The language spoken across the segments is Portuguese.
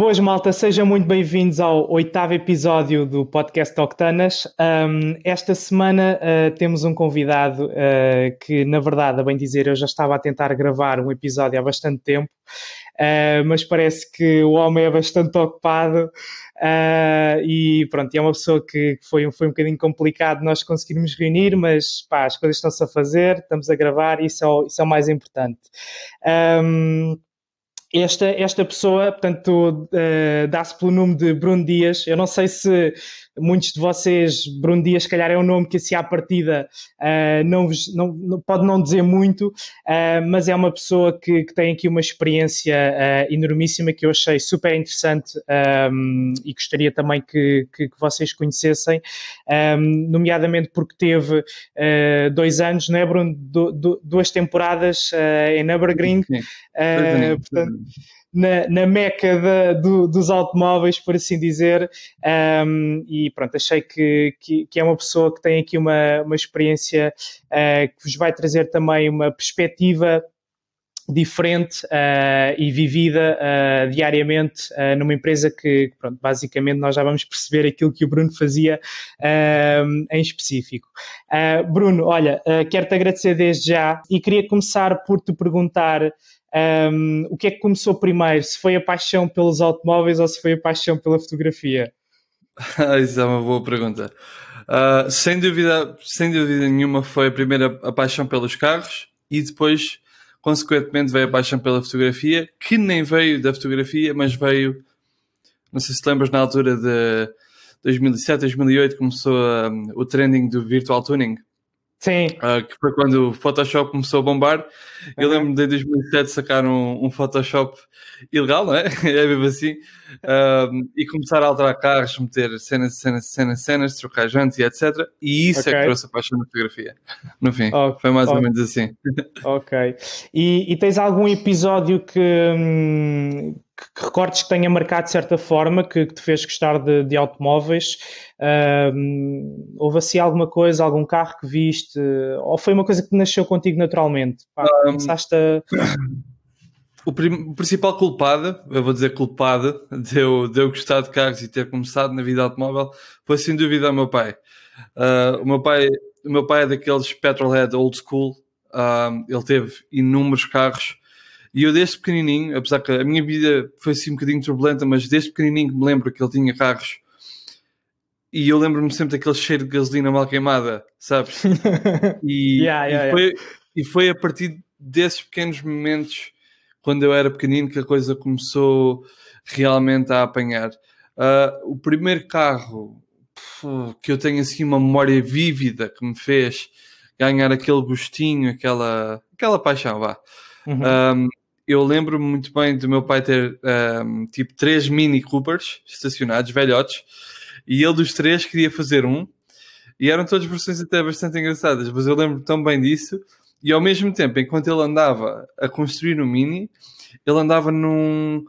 Boas malta, sejam muito bem-vindos ao oitavo episódio do podcast Octanas. Um, esta semana uh, temos um convidado uh, que, na verdade, a bem dizer, eu já estava a tentar gravar um episódio há bastante tempo, uh, mas parece que o homem é bastante ocupado e pronto, é uma pessoa que foi, foi um bocadinho complicado nós conseguirmos reunir, mas pá, as coisas estão-se a fazer, estamos a gravar e isso é o, isso é o mais importante. Um, esta, esta pessoa, portanto, uh, dá-se pelo nome de Bruno Dias. Eu não sei se muitos de vocês, Bruno Dias, se calhar é um nome que assim à partida uh, não, não, pode não dizer muito, uh, mas é uma pessoa que, que tem aqui uma experiência uh, enormíssima que eu achei super interessante um, e gostaria também que, que, que vocês conhecessem, um, nomeadamente porque teve dois anos, não é, Bruno? Du, du, duas temporadas em Nürburgring. portanto, na, na meca do, dos automóveis, por assim dizer, um, e pronto, achei que, que, que, é uma pessoa que tem aqui uma, uma experiência uh, que vos vai trazer também uma perspectiva diferente uh, e vivida uh, diariamente uh, numa empresa que, pronto, basicamente nós já vamos perceber aquilo que o Bruno fazia em específico. Bruno, olha, quero-te agradecer desde já e queria começar por te perguntar um, o que é que começou primeiro? Se foi a paixão pelos automóveis ou se foi a paixão pela fotografia? Isso é uma boa pergunta. Uh, sem, dúvida, sem dúvida nenhuma foi a primeira a paixão pelos carros e depois, consequentemente, veio a paixão pela fotografia, que nem veio da fotografia, mas veio, não sei se lembras, na altura de 2007, 2008, começou um, o trending do Virtual Tuning. Sim. Uh, que foi quando o Photoshop começou a bombar. Eu lembro de em 2007 sacar um, um, Photoshop ilegal, não é? é mesmo assim. Uh, e começar a alterar carros, meter cenas, cenas, cenas, cenas, trocar jantes e etc. E isso okay. é que trouxe a paixão da fotografia. No fim, okay. foi mais okay. ou menos assim. Ok. E, e tens algum episódio que. Que recortes que tenha marcado de certa forma, que, que te fez gostar de, de automóveis? Uh, houve assim alguma coisa, algum carro que viste? Ou foi uma coisa que nasceu contigo naturalmente? Pá, um, começaste a... O, o, principal culpado, eu vou dizer culpado, de eu, de eu gostar de carros e ter começado na vida automóvel foi sem dúvida o meu pai. Uh, o, meu pai o meu pai é daqueles petrolhead old school, uh, ele teve inúmeros carros e eu desde pequenininho, apesar que a minha vida foi assim um bocadinho turbulenta, mas desde pequenininho me lembro que ele tinha carros e eu lembro-me sempre daquele cheiro de gasolina mal queimada, sabes? E, yeah, yeah, e, foi, yeah. e foi a partir desses pequenos momentos, quando eu era pequenino, que a coisa começou realmente a apanhar. Uh, o primeiro carro que eu tenho assim uma memória vívida que me fez ganhar aquele gostinho, aquela, aquela paixão, vá. Uhum. Um, eu lembro-me muito bem do meu pai ter um, tipo três Mini Coopers estacionados, velhotes, e ele dos três queria fazer um, e eram todas versões até bastante engraçadas, mas eu lembro tão bem disso, e ao mesmo tempo, enquanto ele andava a construir o Mini, ele andava num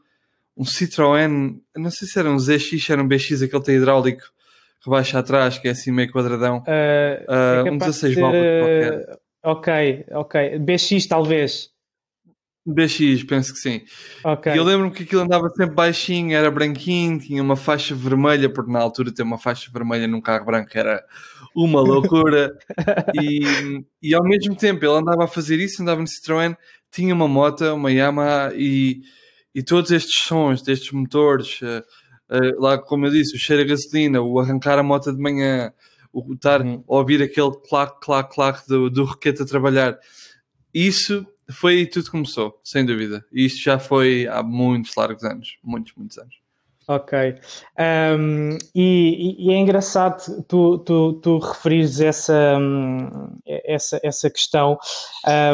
um Citroën, não sei se era um ZX, era um BX, aquele tem hidráulico que baixa atrás, que é assim meio quadradão, uh, uh, um 16 válvulas qualquer. Ok, ok. BX talvez. BX, penso que sim. Okay. E eu lembro-me que aquilo andava sempre baixinho, era branquinho, tinha uma faixa vermelha, porque na altura ter uma faixa vermelha num carro branco era uma loucura. e, e ao mesmo tempo ele andava a fazer isso, andava no Citroën, tinha uma moto, uma Yamaha e, e todos estes sons destes motores, uh, uh, lá como eu disse, o cheiro a gasolina, o arrancar a moto de manhã, o estar uhum. a ouvir aquele clac, clac, clac do, do requete a trabalhar. Isso foi aí tudo começou, sem dúvida. E isto já foi há muitos largos anos, muitos, muitos anos. Ok. Um, e, e, é engraçado tu, tu, tu referires essa, essa, essa questão,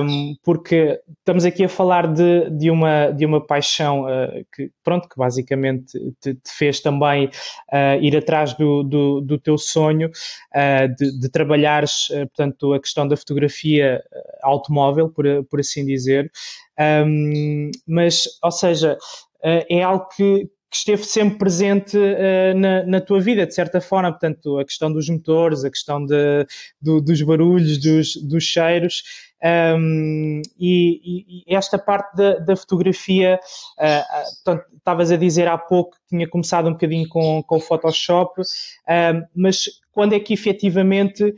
um, porque estamos aqui a falar de, de, uma, de uma paixão uh, que, pronto, que basicamente te, te fez também uh, ir atrás do, do, do teu sonho uh, de, de trabalhares, portanto, a questão da fotografia automóvel, por, por assim dizer. Um, mas, ou seja, é algo que, que esteve sempre presente uh, na, na, tua vida, de certa forma, portanto, a questão dos motores, a questão de, do, dos barulhos, dos, dos cheiros, Um, e, e, esta parte da, da fotografia, uh, estavas a dizer há pouco que tinha começado um bocadinho com, com o Photoshop, uh, mas quando é que efetivamente uh,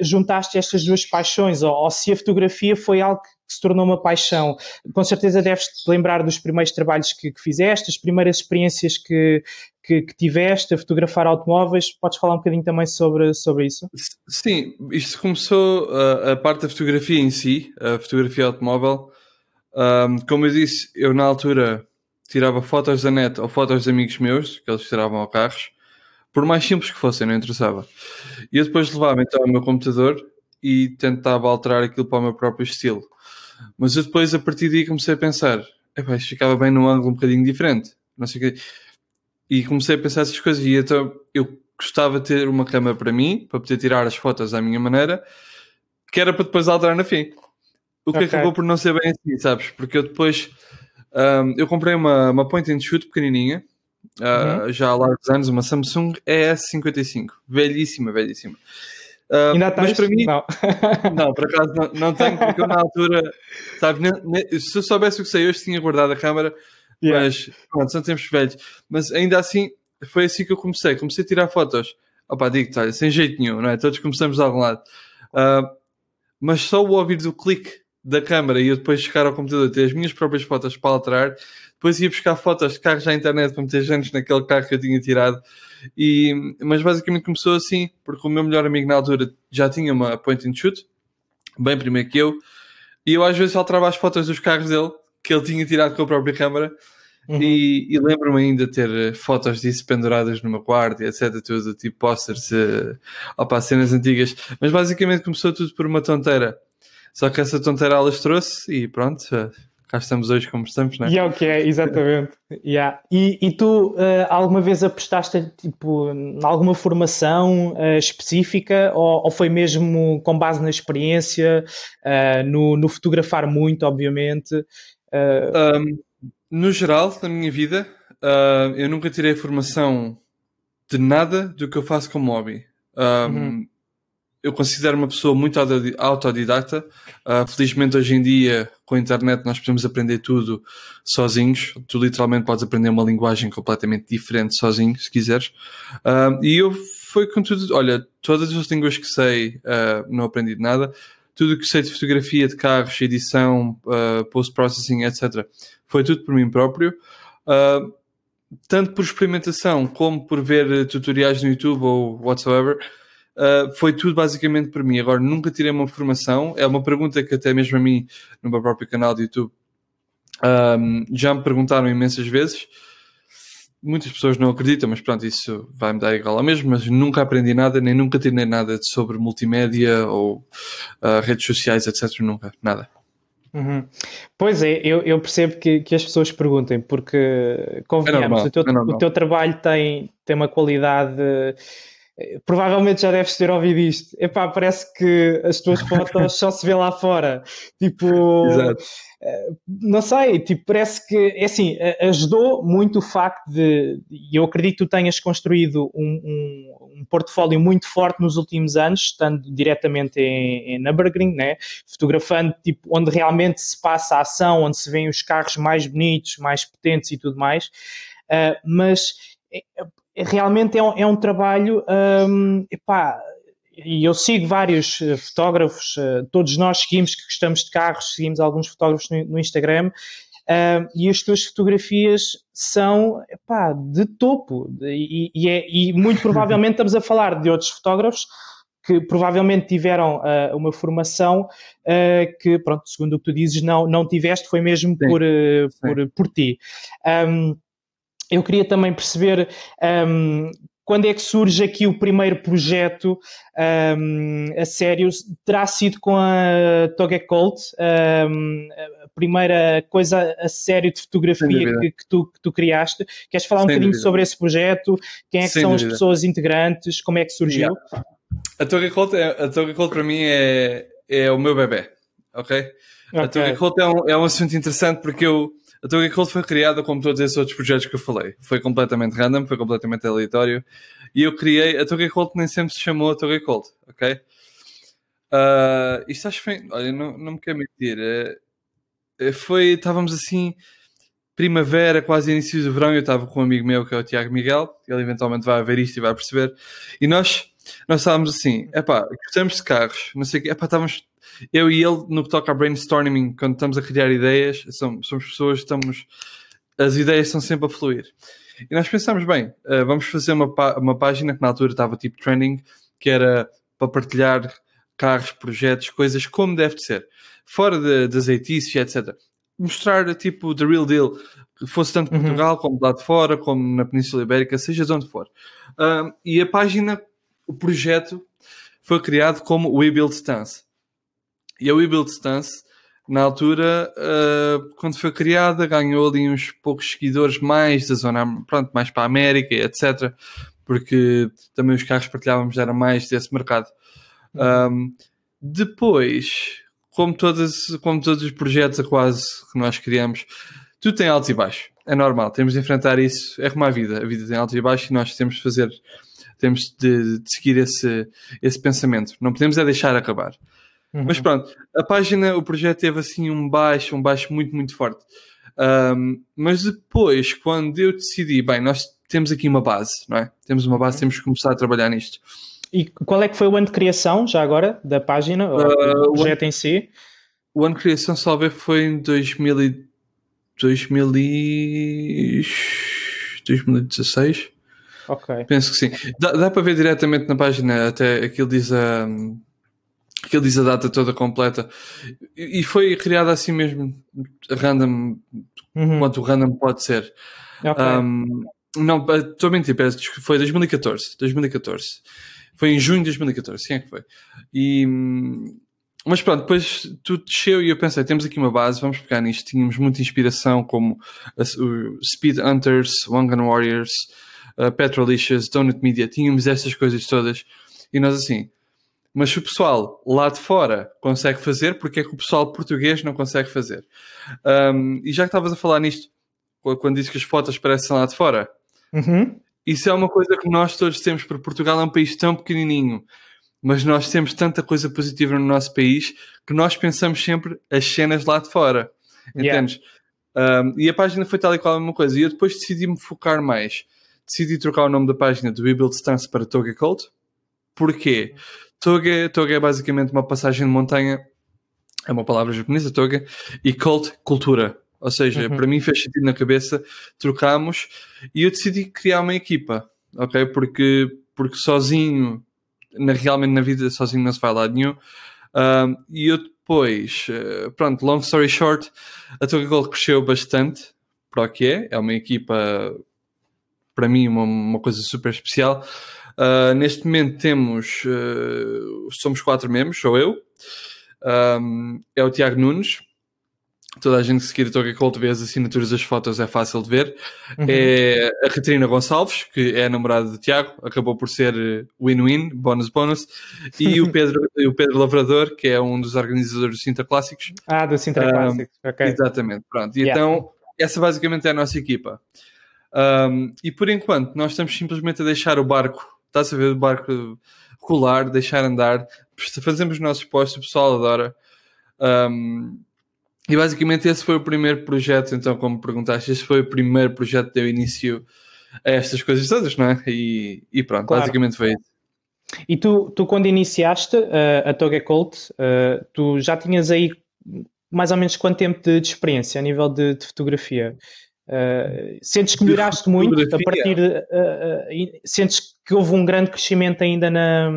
juntaste estas duas paixões? Ou, ou, se a fotografia foi algo que se tornou uma paixão? Com certeza deves-te lembrar dos primeiros trabalhos que, que fizeste, as primeiras experiências que, que, que, tiveste a fotografar automóveis. Podes falar um bocadinho também sobre, sobre isso? Sim, isto começou uh, a parte da fotografia em si, a fotografia automóvel. Um, como eu disse, eu na altura tirava fotos da net ou fotos de amigos meus, que eles tiravam a carros, por mais simples que fossem, não interessava. E eu depois levava então o meu computador e tentava alterar aquilo para o meu próprio estilo. Mas eu depois, a partir daí, comecei a pensar: isto ficava bem num ângulo um bocadinho diferente. Não sei o quê e comecei a pensar essas coisas e então eu gostava de ter uma câmera para mim, para poder tirar as fotos à minha maneira, que era para depois alterar na fim. O que okay. acabou por não ser bem assim, sabes? Porque eu depois um, eu comprei uma, uma point and shoot pequenininha, uh, uhum. já há largos anos, uma Samsung ES55, velhíssima, velhíssima. Uh, Ainda mas para mim, não, não por acaso não, não tenho, porque eu na altura, sabes, se eu soubesse o que sei hoje, tinha guardado a câmera Yeah. Mas pronto, são tempos velhos. Mas ainda assim, foi assim que eu comecei. Comecei a tirar fotos. Opa, digo-te, olha, sem jeito nenhum, não é? Todos começamos de algum lado. Uh, mas só o ouvir do clique da câmera e eu depois chegar ao computador ter as minhas próprias fotos para alterar, depois ia buscar fotos de carros à internet para meter gente naquele carro que eu tinha tirado. E, mas basicamente começou assim, porque o meu melhor amigo na altura já tinha uma point and shoot, bem primeiro que eu, e eu às vezes alterava as fotos dos carros dele que ele tinha tirado com a própria câmara. Uhum. E, e lembro-me ainda de ter eh, fotos disso penduradas no meu quarto e etc. Tudo, tipo posters, uh, opa, cenas antigas. Mas basicamente começou tudo por uma tonteira. Só que essa tonteira elas trouxe e pronto, uh, cá estamos hoje como estamos, não é? E é o que é, exatamente. yeah. e, e tu uh, alguma vez apostaste tipo, em alguma formação uh, específica ou, ou, foi mesmo com base na experiência, uh, no, no, fotografar muito, obviamente? Um, no geral, na minha vida, uh, eu nunca tirei formação de nada do que eu faço como hobby. Um, uhum. Eu considero uma pessoa muito autodidata. Uh, felizmente, hoje em dia, com a internet, nós podemos aprender tudo sozinhos. Tu literalmente podes aprender uma linguagem completamente diferente sozinho, se quiseres. Uh, e eu foi com tudo. Olha, todas as línguas que sei, não aprendi de nada tudo o que sei de fotografia de carros, edição, uh, post-processing, etc., foi tudo por mim próprio. Uh, tanto por experimentação como por ver tutoriais no YouTube ou whatsoever, uh, foi tudo basicamente por mim. Agora, nunca tirei uma formação. É uma pergunta que até mesmo a mim, no meu próprio canal de YouTube, um, já me perguntaram imensas vezes muitas pessoas não acreditam, mas pronto, isso vai-me dar igual ao mesmo, mas nunca aprendi nada, nem nunca tirei nada sobre multimédia ou uh, redes sociais, etc. Nunca, nada. Uhum. Pois é, eu, eu percebo que, que, as pessoas perguntem, porque convenhamos, é normal, o, teu, é o teu trabalho tem, tem uma qualidade. Provavelmente já deves ter ouvido isto. Epá, parece que as tuas fotos só se vê lá fora. Tipo, Exato não sei, tipo, parece que, é assim, ajudou muito o facto de, e eu acredito que tu tenhas construído um, um, um portfólio muito forte nos últimos anos, estando diretamente em, em Nürburgring, né? fotografando, tipo, onde realmente se passa a ação, onde se vêem os carros mais bonitos, mais potentes e tudo mais, uh, mas é, realmente é um, é um trabalho, um, epá, e eu sigo vários uh, fotógrafos, uh, todos nós seguimos que gostamos de carros, seguimos alguns fotógrafos no, no Instagram, uh, e as tuas fotografias são epá, de topo, e, e, é, e, muito provavelmente estamos a falar de outros fotógrafos que provavelmente tiveram uma formação que, pronto, segundo o que tu dizes, não, não tiveste, foi mesmo por, por, por ti. Um, eu queria também perceber um, quando é que surge aqui o primeiro projeto um, a sério? Terá sido com a Togecolt, um, a primeira coisa a sério de fotografia que, que, tu, que tu criaste. Queres falar Sem um bocadinho dúvida. sobre esse projeto? Quem é que Sem são dúvida. as pessoas integrantes? Como é que surgiu? Yeah. A Togecolt, é, a para mim é, é o meu bebê, ok? okay. A Togecolt é um, é um assunto interessante porque eu a Toga Cold foi criada como todos esses outros projetos que eu falei. Foi completamente random, foi completamente aleatório. E eu criei. A Toga Cold nem sempre se chamou a Toga Cold, ok? Uh, isto acho que foi, olha, não, não me quero mentir. Uh, foi, estávamos assim, primavera, quase início do verão. Eu estava com um amigo meu que é o Tiago Miguel, ele eventualmente vai ver isto e vai perceber. E nós, nós estávamos assim, epá, gostamos de carros, não sei o quê, epá, estávamos eu e ele, no que toca a brainstorming, quando estamos a criar ideias, somos, somos pessoas, estamos, as ideias estão sempre a fluir. E nós pensamos, bem, uh, vamos fazer uma, uma página que na altura estava tipo trending, que era para partilhar carros, projetos, coisas como deve de ser. Fora de, azeitices, etc. Mostrar tipo the real deal, que fosse tanto uhum. Portugal como lá de fora, como na Península Ibérica, seja de onde for. Uh, e a página, o projeto, foi criado como We Build Stance. E a We Build Stance, na altura, uh, quando foi criada, ganhou ali uns poucos seguidores mais da zona, pronto, mais para a América, etc. Porque também os carros partilhávamos era mais desse mercado. Um, depois, como, todas, como todos os projetos a quase que nós criamos, tudo tem altos e baixos. É normal, temos de enfrentar isso. É como a vida. A vida tem altos e baixos e nós temos de fazer, temos de, de seguir esse, esse pensamento. Não podemos é deixar acabar. Uhum. Mas pronto, a página, o projeto teve assim um baixo, um baixo muito, muito forte. Um, mas depois, quando eu decidi, bem, nós temos aqui uma base, não é? Temos uma base, uhum. temos que começar a trabalhar nisto. E qual é que foi o ano de criação, já agora, da página, uh, do projeto em si? O ano de criação, salve, foi em 2000 e... 2000 e... 2016. Ok. Penso que sim. Dá, dá para ver diretamente na página, até aquilo diz a... Um Aquilo diz a data toda completa. E foi criada assim mesmo, random, uhum. quanto random pode ser. Okay. Um, não, estou a mentir, foi 2014. 2014. Foi em junho de 2014, sim é que foi. E, mas pronto, depois tudo desceu e eu pensei, temos aqui uma base, vamos pegar nisto. Tínhamos muita inspiração, como o Speed Hunters, Gun Warriors, uh, Petrolicious, Donut Media, tínhamos essas coisas todas. E nós assim, mas se o pessoal lá de fora consegue fazer, porque é que o pessoal português não consegue fazer? Um, e já que estavas a falar nisto, quando disse que as fotos parecem lá de fora, uhum. isso é uma coisa que nós todos temos, porque Portugal é um país tão pequenininho, mas nós temos tanta coisa positiva no nosso país que nós pensamos sempre as cenas lá de fora. Entendes? Yeah. Um, e a página foi tal e qual a mesma coisa. E eu depois decidi me focar mais. Decidi trocar o nome da página do We Build Stance para Toga Cult. Porquê? Toga, toga é basicamente uma passagem de montanha, é uma palavra japonesa, toga, e cult, cultura. Ou seja, uhum. para mim fez sentido na cabeça, trocámos e eu decidi criar uma equipa, ok? Porque, porque sozinho, na, realmente na vida, sozinho não se vai lá nenhum. Um, e eu depois, uh, pronto, long story short, a Toga Gold cresceu bastante para o que é, é uma equipa, para mim, uma, uma coisa super especial. Uh, neste momento temos, uh, somos quatro membros, sou eu, um, é o Tiago Nunes, toda a gente que seguir o Toga Colt vê as assinaturas das fotos, é fácil de ver. Uhum. É a Catarina Gonçalves, que é a namorada de Tiago, acabou por ser win-win, bônus-bônus, e o Pedro, o Pedro Lavrador, que é um dos organizadores do Cinta Clássicos. Ah, do Cinta um, Clássicos, ok. Exatamente, pronto. E yeah. então, essa basicamente é a nossa equipa. Um, e por enquanto, nós estamos simplesmente a deixar o barco Estás a ver o barco rolar, deixar andar, fazemos os nossos postos, o pessoal adora. Um, e basicamente esse foi o primeiro projeto, então, como perguntaste, esse foi o primeiro projeto que deu início a estas coisas todas, não é? E, e pronto, claro. basicamente foi isso. E tu, tu quando iniciaste uh, a Toga Colt, uh, tu já tinhas aí mais ou menos quanto tempo de, de experiência a nível de, de fotografia? Uh, sentes que melhoraste muito a partir de, uh, uh, sentes que houve um grande crescimento ainda na,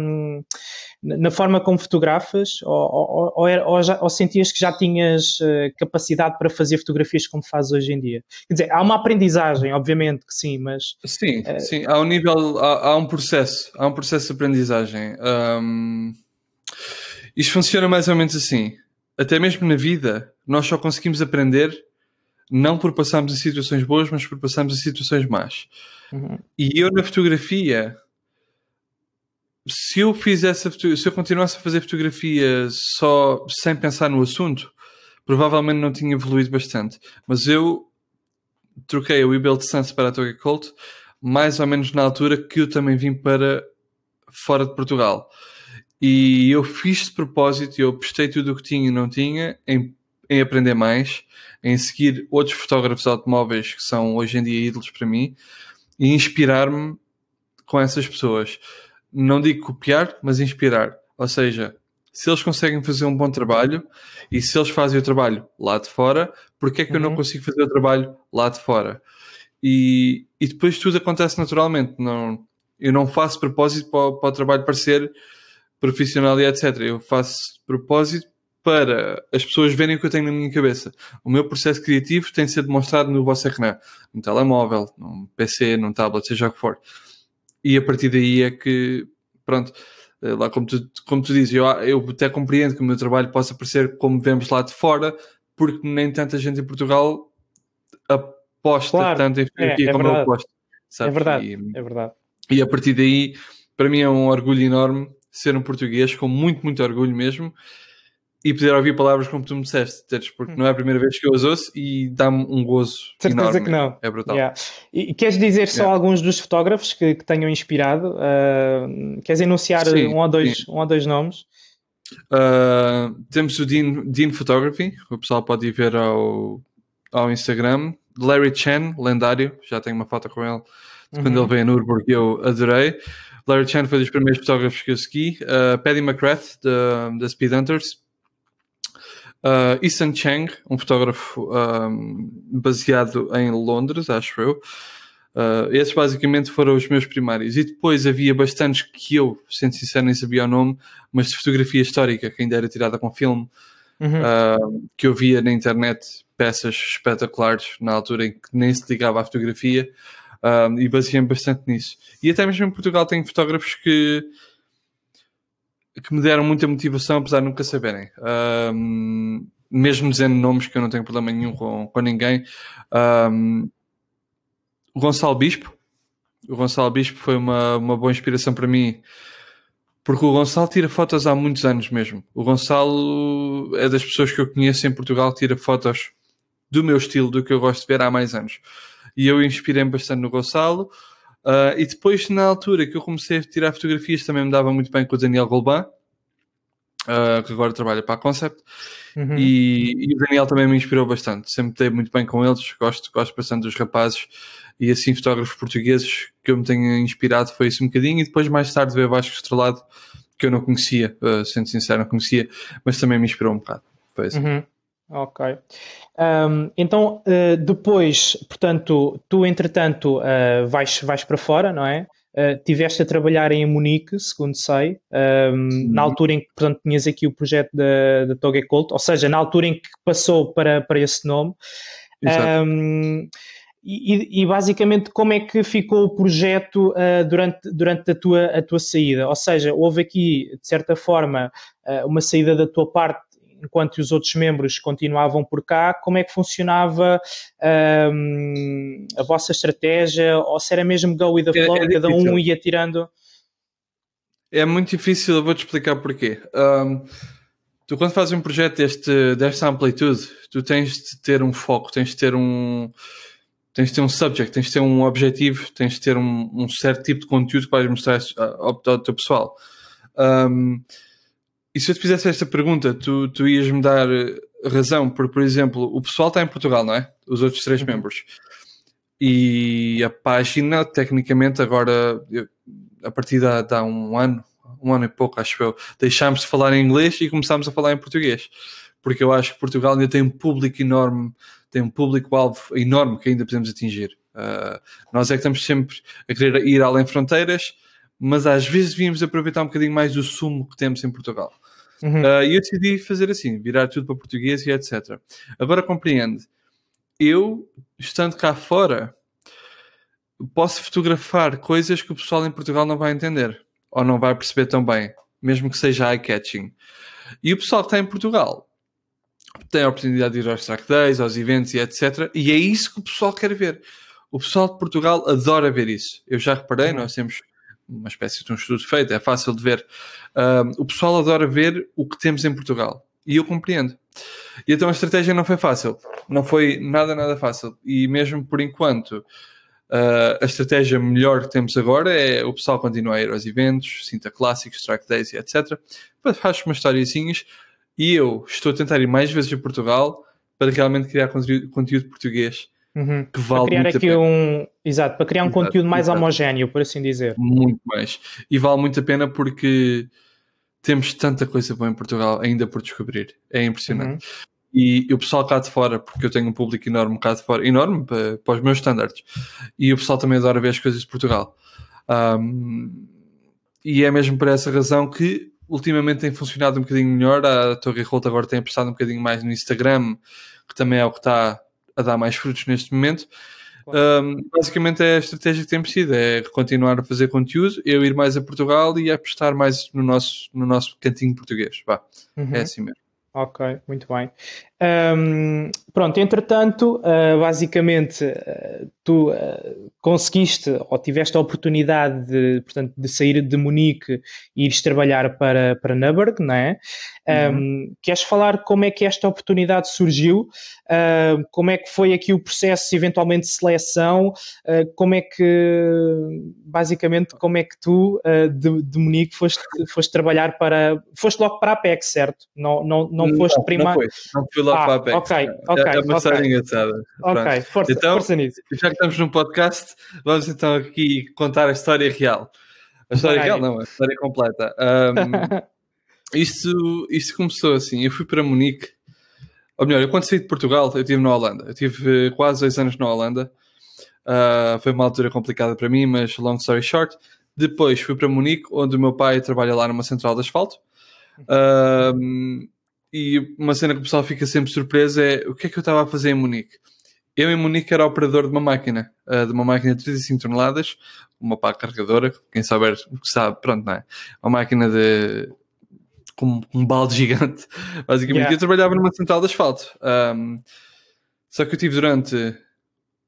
na forma como fotografas ou, ou, ou, ou, já, ou sentias que já tinhas capacidade para fazer fotografias como fazes hoje em dia? Quer dizer, há uma aprendizagem, obviamente que sim, mas... Sim, sim, há um nível, há, há, um processo, há um processo de aprendizagem. Um, isto funciona mais ou menos assim. Até mesmo na vida, nós só conseguimos aprender não por passarmos em situações boas, mas por passarmos em situações más. Uhum. E eu na fotografia, se eu fizesse, se eu continuasse a fazer fotografia só sem pensar no assunto, provavelmente não tinha evoluído bastante. Mas eu troquei o We Build Sense para a Toga Cult mais ou menos na altura que eu também vim para fora de Portugal. E eu fiz de propósito, eu prestei tudo o que tinha e não tinha em, em aprender mais, em seguir outros fotógrafos automóveis que são hoje em dia ídolos para mim e inspirar-me com essas pessoas. Não digo copiar, mas inspirar. Ou seja, se eles conseguem fazer um bom trabalho e se eles fazem o trabalho lá de fora, porque é que uhum. eu não uhum. consigo fazer o trabalho lá de fora? E, e depois tudo acontece naturalmente. Não, eu não faço propósito para, para o trabalho parecer profissional e etc. Eu faço propósito para as pessoas verem o que eu tenho na minha cabeça. O meu processo criativo tem de ser demonstrado no vosso ecrã, no telemóvel, num PC, num tablet, seja o que for. E a partir daí é que, pronto, eh, lá como tu, como tu dizes, eu, eu até compreendo que o meu trabalho possa parecer como vemos lá de fora, porque nem tanta gente em Portugal aposta claro, tanto em fotografia é, é como verdade. eu aposto. Sabes? É verdade, e, é verdade. E a partir daí, para mim é um orgulho enorme ser um português, com muito, muito orgulho mesmo, e poder ouvir palavras como tu me disseste, porque não é a primeira vez que eu as ouço e dá-me um gozo Certeza enorme. que não. É brutal. Yeah. E queres dizer só yeah. alguns dos fotógrafos que, que tenham inspirado? Uh, queres enunciar sim, um, ou dois, um ou dois nomes? Uh, temos o Dean, Dean Photography, o pessoal pode ir ver ao, ao Instagram. Larry Chen, lendário, já tenho uma foto com ele de quando uhum. ele veio a Nürburgring, eu adorei. Larry Chen foi dos primeiros fotógrafos que eu segui. Uh, Paddy McGrath, da Speed Hunters. Uh, Ethan Chang, um fotógrafo um, baseado em Londres, acho eu. Uh, esses basicamente foram os meus primários. E depois havia bastantes que eu, sendo sincero, nem sabia o nome, mas de fotografia histórica, que ainda era tirada com filme, uhum. uh, que eu via na internet peças espetaculares na altura em que nem se ligava à fotografia um, e baseei-me bastante nisso. E até mesmo em Portugal tenho fotógrafos que, que me deram muita motivação, apesar de nunca saberem. Um, mesmo dizendo nomes que eu não tenho problema nenhum com, com ninguém. Um, o Gonçalo Bispo. O Gonçalo Bispo foi uma, uma boa inspiração para mim, porque o Gonçalo tira fotos há muitos anos mesmo. O Gonçalo é das pessoas que eu conheço em Portugal que tira fotos do meu estilo, do que eu gosto de ver há mais anos e eu inspirei-me bastante no Gonçalo. Uh, e depois, na altura que eu comecei a tirar fotografias, também me dava muito bem com o Daniel Golban, uh, que agora trabalha para a Concept. Uhum. E, e, o Daniel também me inspirou bastante. Sempre dei muito bem com eles, gosto, gosto bastante dos rapazes. E assim, fotógrafos portugueses que eu me tenho inspirado foi isso um bocadinho. E depois, mais tarde, veio Vasco Estrelado, que eu não conhecia, uh, sendo sincero, não conhecia, mas também me inspirou um bocado. Foi isso. Uhum. Ok. Um, então, uh, depois, portanto, tu entretanto uh, vais, vais para fora, não é? Uh, tiveste a trabalhar em Munique, segundo sei, um, na altura em que, portanto, tinhas aqui o projeto da, da Cult, ou seja, na altura em que passou para, para esse nome. Um, e, e, basicamente, como é que ficou o projeto uh, durante, durante a, tua, a tua saída? Ou seja, houve aqui, de certa forma, uh, uma saída da tua parte enquanto os outros membros continuavam por cá, como é que funcionava um, a vossa estratégia? Ou se era mesmo go with the flow, é, é cada um ia tirando? É muito difícil, eu vou-te explicar porquê. Um, tu quando fazes um projeto deste, desta amplitude, tu tens de ter um foco, tens de ter um tens de ter um subject, tens de ter um objetivo, tens de ter um, um certo tipo de conteúdo que vais mostrar ao, ao teu pessoal. Um, e se eu te fizesse esta pergunta, tu, tu ias me dar eh, razão, por, por exemplo, o pessoal está em Portugal, não é? Os outros três uhum. membros. E a página, tecnicamente, agora, a partir de, há um ano, um ano e pouco, acho eu, deixámos de falar em inglês e começámos a falar em português. Porque eu acho que Portugal ainda tem um público enorme, tem um público-alvo enorme que ainda podemos atingir. Uh, nós é que estamos sempre a querer ir além fronteiras, mas às vezes devíamos aproveitar um bocadinho mais do sumo que temos em Portugal. Uhum. Uh, e eu decidi fazer assim, virar tudo para português e etc. Agora compreende, eu, estando cá fora, posso fotografar coisas que o pessoal em Portugal não vai entender ou não vai perceber tão bem, mesmo que seja eye-catching. E o pessoal que está em Portugal tem a oportunidade de ir aos track days, aos eventos e etc. E é isso que o pessoal quer ver. O pessoal de Portugal adora ver isso. Eu já reparei, uhum. nós temos uma espécie de um estudo feito, é fácil de ver. Uh, o pessoal adora ver o que temos em Portugal. E eu compreendo. E então a estratégia não foi fácil. Não foi nada, nada fácil. E mesmo por enquanto, Uh, a estratégia melhor que temos agora é o pessoal continuar a ir aos eventos, Cinta Clássicos, Strike Days e etc. Faz umas historiazinhas e eu estou a tentar ir mais vezes a Portugal para realmente criar conteúdo português uhum. que vale para criar aqui um exato para criar um exato, conteúdo mais exato. homogéneo por assim dizer muito mais e vale muito a pena porque temos tanta coisa boa em Portugal ainda por descobrir é impressionante uhum. E, e, o pessoal cá de fora, porque eu tenho um público enorme cá de fora, enorme para, para os meus estándares, e o pessoal também adora ver as coisas de Portugal. Um, e é mesmo por essa razão que ultimamente tem funcionado um bocadinho melhor. A Torre Rolt agora tem apostado um bocadinho mais no Instagram, que também é o que está a dar mais frutos neste momento. Um, basicamente é a estratégia que temos sido, é continuar a fazer conteúdo, eu ir mais a Portugal e apostar mais no nosso, no nosso cantinho português. Vá. Uhum. É assim mesmo. Ok, muito bem. Um, pronto, entretanto, uh, basicamente, uh, tu uh, conseguiste ou tiveste a oportunidade de, portanto, de sair de Munique e ires trabalhar para, para Nürburg, não é? Um, uhum. Queres falar como é que esta oportunidade surgiu? como é que foi aqui o processo, eventualmente, de seleção? como é que, basicamente, como é que tu, de, de Munique, foste, foste trabalhar para... Foste logo para a PEC, certo? Não, não, não foste primeiro... Não, não fui logo ah. Ok, ok. É, é uma história okay. engraçada. Ok, força, então, força nisso. Já que estamos num podcast, vamos então aqui contar a história real. A história Vai. real não, a história completa. Um, isto, isto começou assim, eu fui para Munique, ou melhor, eu quando saí de Portugal, eu estive na Holanda. Eu tive quase dois anos na Holanda. Uh, foi uma altura complicada para mim, mas long story short. Depois fui para Munique, onde o meu pai trabalha lá numa central de asfalto. Uh, e uma cena que o pessoal fica sempre surpreso é o que é que eu estava a fazer em Munique? Eu em Munique era operador de uma máquina, uh, de uma máquina de 35 toneladas, uma pá carregadora, quem souber o que sabe, pronto, não é? Uma máquina de com um balde gigante, basicamente. Yeah. Eu trabalhava numa central de asfalto. Um, só que eu tive durante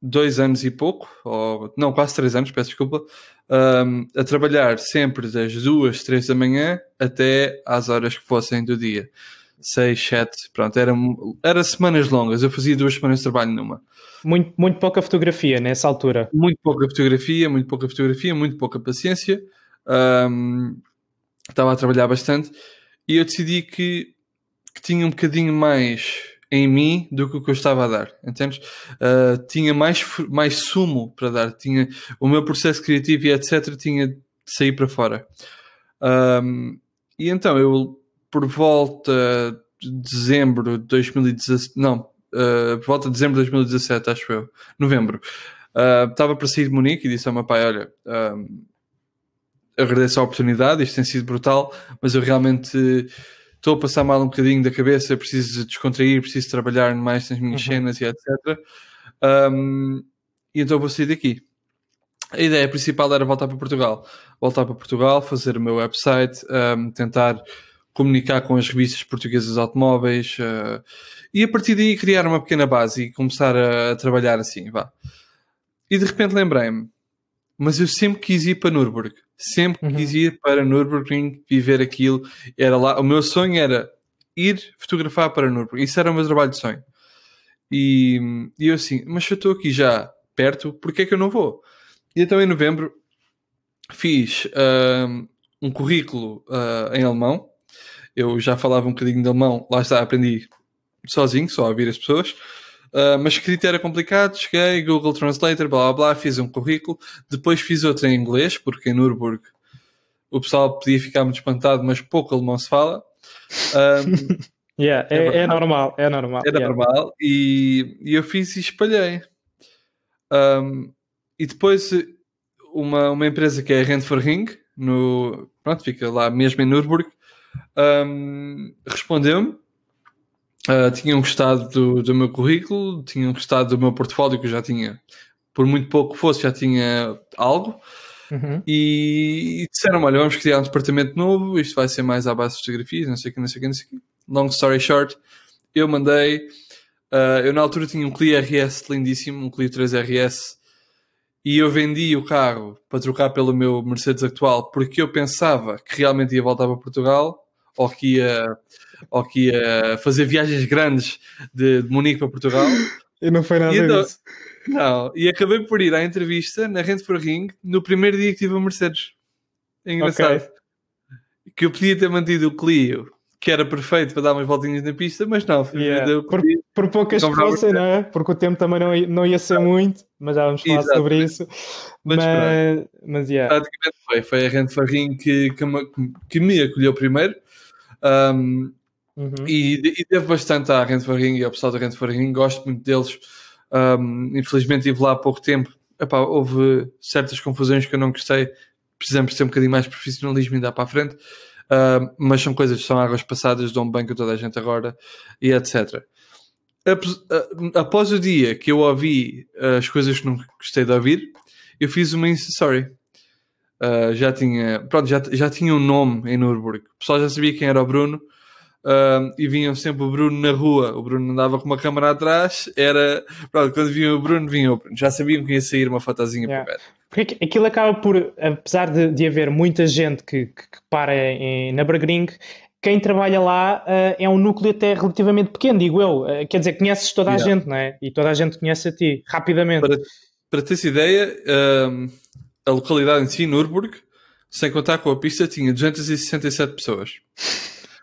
dois anos e pouco, ou não, quase três anos, peço desculpa, um, a trabalhar sempre das duas, três da manhã até às horas que fossem do dia. 6, 7, pronto, era, era semanas longas, eu fazia duas semanas de trabalho numa. Muito, muito pouca fotografia nessa altura. Muito pouca fotografia, muito pouca fotografia, muito pouca paciência. Um, estava a trabalhar bastante e eu decidi que, que tinha um bocadinho mais em mim do que o que eu estava a dar, entendes? Uh, tinha mais, mais sumo para dar, tinha o meu processo criativo e etc. tinha de sair para fora. Um, e então eu por volta de dezembro de 2017, não, uh, por volta de dezembro de 2017, acho eu, novembro, uh, estava para sair de Munique e disse ao meu pai: Olha, uh, agradeço a oportunidade, isto tem sido brutal, mas eu realmente estou a passar mal um bocadinho da cabeça, preciso descontrair, preciso trabalhar mais nas minhas uhum. cenas e etc. Um, e então vou sair daqui. A ideia principal era voltar para Portugal. Voltar para Portugal, fazer o meu website, um, tentar comunicar com as revistas portuguesas de automóveis uh, e a partir daí criar uma pequena base e começar a, a trabalhar assim, vá. E de repente lembrei-me, mas eu sempre quis ir para Nürburgring, sempre uhum. quis ir para Nürburgring, viver aquilo, era lá, o meu sonho era ir fotografar para Nürburgring, isso era o meu trabalho de sonho. E, e eu assim, mas se eu estou aqui já perto, porquê é que eu não vou? E então em novembro fiz uh, um currículo uh, em alemão, eu já falava um bocadinho de alemão, lá está, aprendi sozinho, só a ouvir as pessoas. Uh, mas escrito era complicado, cheguei, Google Translator, blá blá blá, fiz um currículo, depois fiz outro em inglês, porque em Nürburg o pessoal podia ficar muito espantado, mas pouco alemão se fala. Um, yeah, é, é, é, normal, é normal. Era yeah. normal, e, e, eu fiz e espalhei. Um, e depois uma, uma empresa que é a Rent for Ring, no, pronto, fica lá mesmo em Nürburg, um, respondeu-me. Uh, tinham gostado do, do, meu currículo, tinham gostado do meu portfólio, que eu já tinha, por muito pouco que fosse, já tinha algo. Uhum. E, e disseram: Olha, vamos criar um departamento novo, isto vai ser mais à base de fotografias, não sei o que, não sei o que, não sei o que. Long story short, eu mandei. Uh, eu na altura tinha um Clio RS lindíssimo, um Clio 3 RS e eu vendi o carro para trocar pelo meu Mercedes atual porque eu pensava que realmente ia voltar para Portugal ou que ia, ou que ia fazer viagens grandes de, de Munique para Portugal. E não foi nada então, disso. Não, e acabei por ir à entrevista na Rent for Ring no primeiro dia que tive a Mercedes. É engraçado. Okay. Que eu podia ter mantido o Clio, que era perfeito para dar umas voltinhas na pista, mas não. Yeah. Por, por, poucas que fossem, não é? Porque o tempo também não ia, não ia ser muito, mas já vamos falar Exato. sobre isso. Mas, mas, mas yeah. praticamente foi. Foi a Rent for Ring que, que, me, que me acolheu primeiro. Um, uhum. e, e devo bastante à Rent for Ring e ao pessoal da Rent for Ring, gosto muito deles. Um, infelizmente estive lá há pouco tempo. Epá, houve certas confusões que eu não gostei. Precisamos ter um bocadinho mais profissionalismo e dar para a frente. Uh, mas são coisas que são águas passadas, dão bem com toda a gente agora e etc. Após o dia que eu ouvi as coisas que não gostei de ouvir, eu fiz uma Story. Uh, já tinha, pronto, já, já tinha um nome em Nürburgring. O pessoal já sabia quem era o Bruno uh, e vinham sempre o Bruno na rua. O Bruno andava com uma câmera atrás. Era, pronto, quando vinha o Bruno, vinha o Bruno. Já sabiam que ia sair uma fotozinha yeah. primeiro. Porque aquilo acaba por, apesar de, de haver muita gente que, que, que para em, na Bergring, quem trabalha lá uh, é um núcleo até relativamente pequeno, digo eu. Uh, quer dizer, conheces toda a yeah. gente, não é? E toda a gente conhece a ti, rapidamente. Para, para teres ideia, a localidade em si, Nürburgring, sem contar com a pista, tinha 267 pessoas.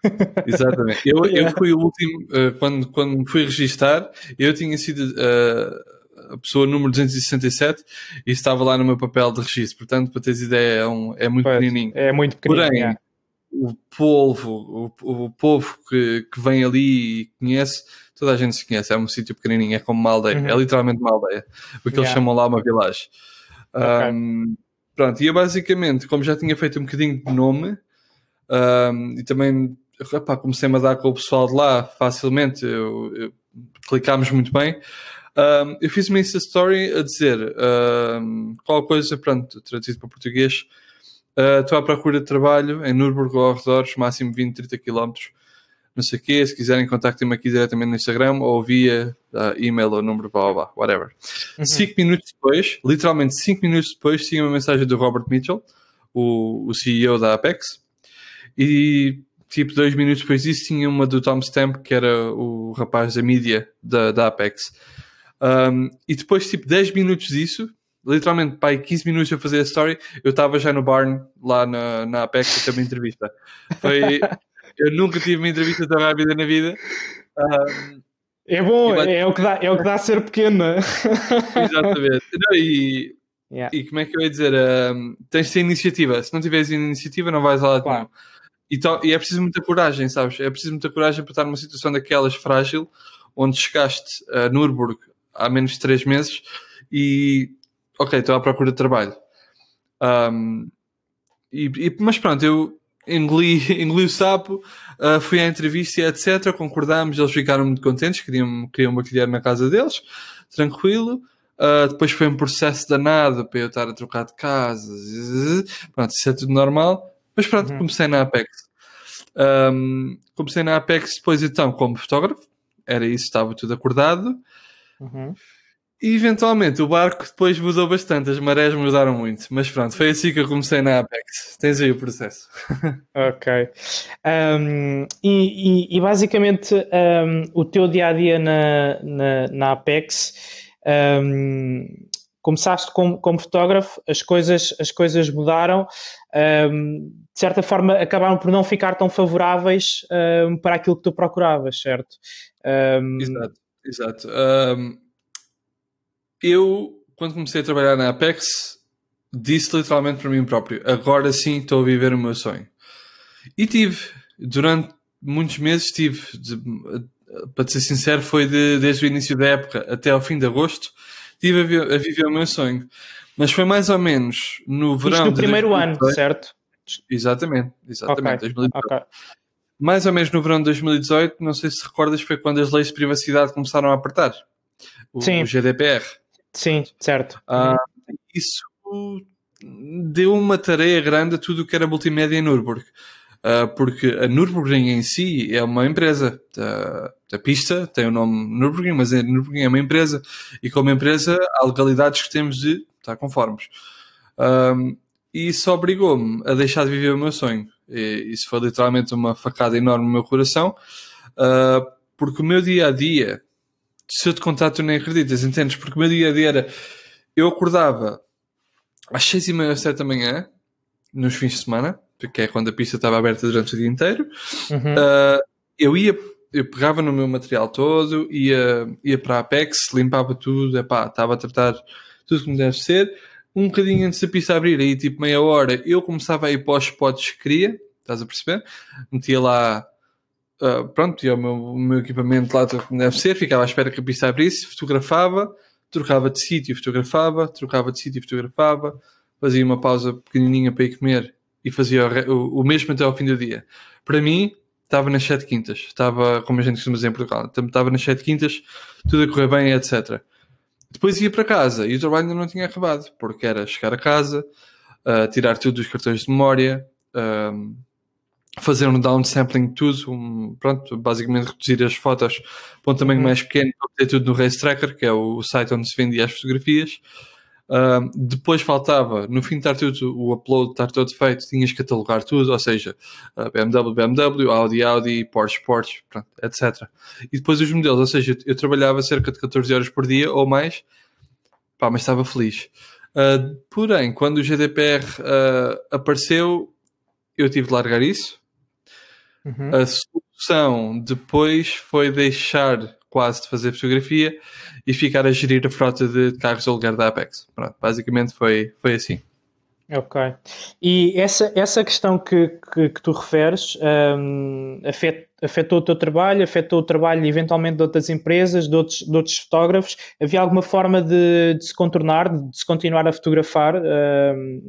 Exatamente. Eu, eu fui o último, uh, quando, quando me fui registar, eu tinha sido uh, a pessoa número 267 e estava lá no meu papel de registro. Portanto, para teres ideia, é, um, é muito pois, pequenininho. É muito pequenininho. Porém, yeah. o povo, o, o povo que, que vem ali e conhece, toda a gente se conhece. É um sítio pequenininho, é como uma aldeia. Uhum. É literalmente uma aldeia. O que yeah. eles chamam lá uma vilagem. Okay. Pronto, e eu basicamente, como já tinha feito um bocadinho de nome, um, e também epá, comecei-me a dar com o pessoal de lá facilmente, eu, eu, clicámos muito bem. Um, eu fiz uma Insta Story a dizer um, qual coisa, pronto, traduzido para português. Uh, estou à procura de trabalho em Nürburgring ou arredores, máximo 20, 30 km. Não sei o quê. Se quiserem, contactem-me aqui diretamente no Instagram ou via uh, e-mail ou número, blá, blá, whatever. Uhum. Cinco minutos depois, literalmente cinco minutos depois, tinha uma mensagem do Robert Mitchell, o, o CEO da Apex, e tipo, dois minutos depois disso, tinha uma do Tom Stamp, que era o rapaz da mídia da, da Apex. Um, e depois, tipo, 10 minutos disso, literalmente, pai, 15 minutos a fazer a story, eu estava já no barn, lá na, na Apex, a ter uma entrevista. Foi, eu nunca tive uma entrevista tão rápida na vida. Um, é bom, vai... é, o que dá, é o que dá a ser pequeno. É? Exatamente. Não, e, yeah. e como é que eu ia dizer? Um, tens de ter iniciativa. Se não tiveres iniciativa, não vais lá claro. E, e, é preciso muita coragem, sabes? É preciso muita coragem para estar numa situação daquelas frágil, onde chegaste a Nürburgring há menos de 3 meses e, ok, estou à procura de trabalho. Um, e, e, mas pronto, eu engoli, engoli o sapo, uh, fui à entrevista e etc. Concordámos, eles ficaram muito contentes, queriam, queriam batalhar na casa deles, tranquilo. Uh, depois foi um processo danado para eu estar a trocar de casas. Pronto, isso é tudo normal. Mas pronto, uhum. comecei na Apex. Um, comecei na Apex depois então como fotógrafo. Era isso, estava tudo acordado. Uhum. E eventualmente o barco depois mudou bastante, as marés mudaram muito, mas pronto, foi assim que eu comecei na Apex. Tens aí o processo. ok. Um, e, e, e, basicamente um, o teu dia a dia na, na, na Apex um, começaste como, como fotógrafo, as coisas, as coisas mudaram, de certa forma acabaram por não ficar tão favoráveis para aquilo que tu procuravas, certo? Exato, exato. Eu, quando comecei a trabalhar na Apex, disse literalmente para mim próprio: agora sim estou a viver o meu sonho. E tive, durante muitos meses, tive, de, para ser sincero, foi de, desde o início da época até ao fim de agosto estive a, vi a, viver o meu sonho. Mas foi mais ou menos no verão. Isto no primeiro 2018. ano, certo? Exatamente, exatamente. Okay. Okay. Mais ou menos no verão de 2018, não sei se recordas, foi quando as leis de privacidade começaram a apertar. O, Sim. o GDPR. Sim, certo. Ah, isso deu uma tarefa grande a tudo o que era multimédia em Nürburgring. Uh, porque a Nürburgring em si é uma empresa. Da, pista tem o nome Nürburgring, mas a Nürburgring é uma empresa. E como empresa há legalidades que temos de estar conformes. Um, e isso obrigou-me a deixar de viver o meu sonho. E isso foi literalmente uma facada enorme no meu coração, uh, porque o meu dia a dia se eu te contar, tu nem acreditas, entendes? Porque o meu dia a dia era. Eu acordava às seis e meia, sete da manhã, nos fins de semana, que é quando a pista estava aberta durante o dia inteiro. Uhum. Uh, eu ia, eu pegava no meu material todo, ia, ia para a Apex, limpava tudo, epá, estava a tratar tudo como deve ser. Um bocadinho antes da pista abrir, aí tipo meia hora, eu começava a ir para os spots que queria, estás a perceber? Metia lá Uh, pronto, tinha o meu, o meu, equipamento lá como deve ser, ficava à espera que a pista abrisse, fotografava, trocava de sítio, fotografava, trocava de sítio, fotografava, fazia uma pausa pequenininha para ir comer e fazia o, o, mesmo até ao fim do dia. Para mim, estava nas sete quintas, estava, como a gente costuma dizer em Portugal, estava nas sete quintas, tudo a correr bem, etc. Depois ia para casa e o trabalho ainda não tinha acabado, porque era chegar a casa, uh, tirar tudo dos cartões de memória, uh, fazer um downsampling de tudo, um, pronto, basicamente reduzir as fotos para um tamanho uhum. mais pequeno, ter tudo no Race Tracker, que é o site onde se vendia as fotografias. Uh, depois faltava, no fim de estar tudo, o upload estar todo feito, tinhas que catalogar tudo, ou seja, uh, BMW, BMW, Audi, Audi, Porsche, Porsche, pronto, etc. E depois os modelos, ou seja, eu, eu, trabalhava cerca de 14 horas por dia ou mais, pá, mas estava feliz. Uh, porém, quando o GDPR apareceu, eu tive de largar isso, Uhum. A solução depois foi deixar quase de fazer fotografia e ficar a gerir a frota de carros de aluguer da Apex. Pronto, basicamente foi, foi assim. Ok. E essa, essa questão que, que, que tu referes um, afet, afetou o teu trabalho, afetou o trabalho eventualmente de outras empresas, de outros, de outros fotógrafos? Havia alguma forma de, de se contornar, de se continuar a fotografar? Um,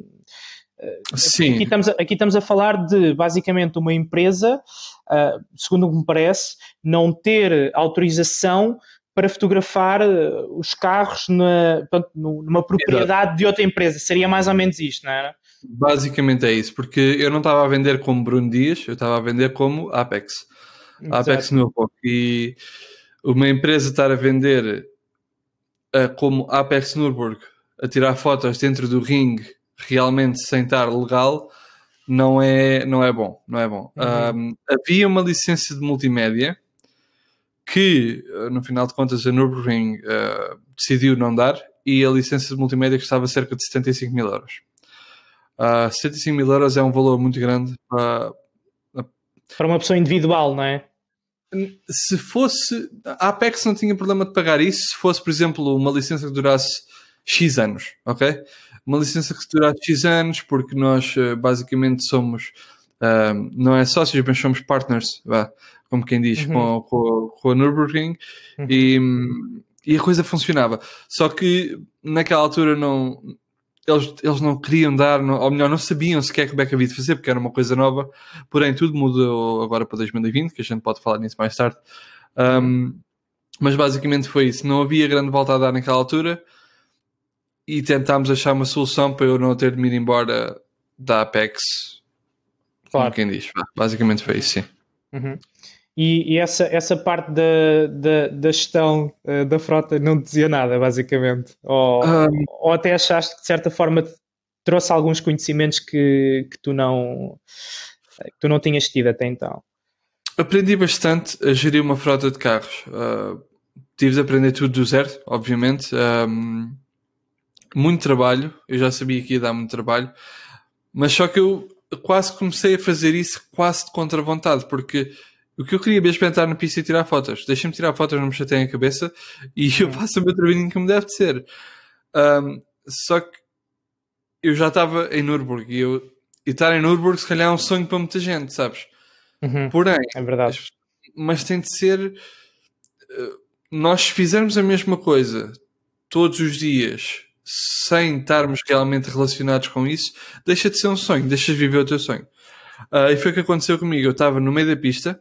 Sim. Aqui estamos, a, aqui estamos a falar de basicamente uma empresa, uh, segundo o que me parece, não ter autorização para fotografar ah, os carros na, numa propriedade Exato. de outra empresa. Seria mais ou menos isto, não era? Basicamente é isso, porque eu não estava a vender como Bruno Dias, eu estava a vender como Apex. Exato. Apex Nürburgring. E uma empresa estar a vender uh, como Apex Nürburgring, a tirar fotos dentro do ringue realmente sem estar legal não é, não é bom. Não é bom. Uhum. Um, havia uma licença de multimédia que, no final de contas, a Nürburgring uh, decidiu não dar e a licença de multimédia custava cerca de 75 mil euros. Uh, 75 mil euros é um valor muito grande para... Para uma pessoa individual, não é? Se fosse... A Apex não tinha problema de pagar isso se fosse, por exemplo, uma licença que durasse X anos, ok? Uma licença que dura X anos, porque nós eh, basicamente somos, uh, não é sócios, mas somos partners, vá, como quem diz, uhum. com, com, com a Nürburgring, uhum. e, e a coisa funcionava. Só que naquela altura não, eles, eles não queriam dar, não, ou melhor, não sabiam sequer como é que havia de fazer, porque era uma coisa nova. Porém, tudo mudou agora para 2020, que a gente pode falar nisso mais tarde. Um, mas basicamente foi isso. Não havia grande volta a dar naquela altura e tentámos achar uma solução para eu não ter de me ir embora da Apex. Claro. Como quem diz. Basicamente foi isso, sim. Uhum. E, e, essa, essa parte da, da, da gestão uh, da frota não dizia nada, basicamente? Ou, um, ou até achaste que de certa forma trouxe alguns conhecimentos que, que, tu não, que tu não tinhas tido até então? Aprendi bastante a gerir uma frota de carros. Uh, tive de aprender tudo do zero, obviamente. Um, muito trabalho, eu já sabia que ia dar muito trabalho, mas só que eu quase comecei a fazer isso quase de contra vontade, porque o que eu queria mesmo é entrar na pista e tirar fotos. Deixem-me tirar fotos, não me chateiem a cabeça e eu faço o meu trabalhinho como deve de ser. Um, só que eu já estava em Nürburgring e, eu, e estar em Nürburgring se calhar é um sonho para muita gente, sabes? Uhum, Porém, é verdade. Mas tem de ser. Eh, nós fizermos a mesma coisa todos os dias sem estarmos realmente relacionados com isso, deixa de ser um sonho, deixas de viver o teu sonho. Uh, e foi o que aconteceu comigo. Eu estava no meio da pista,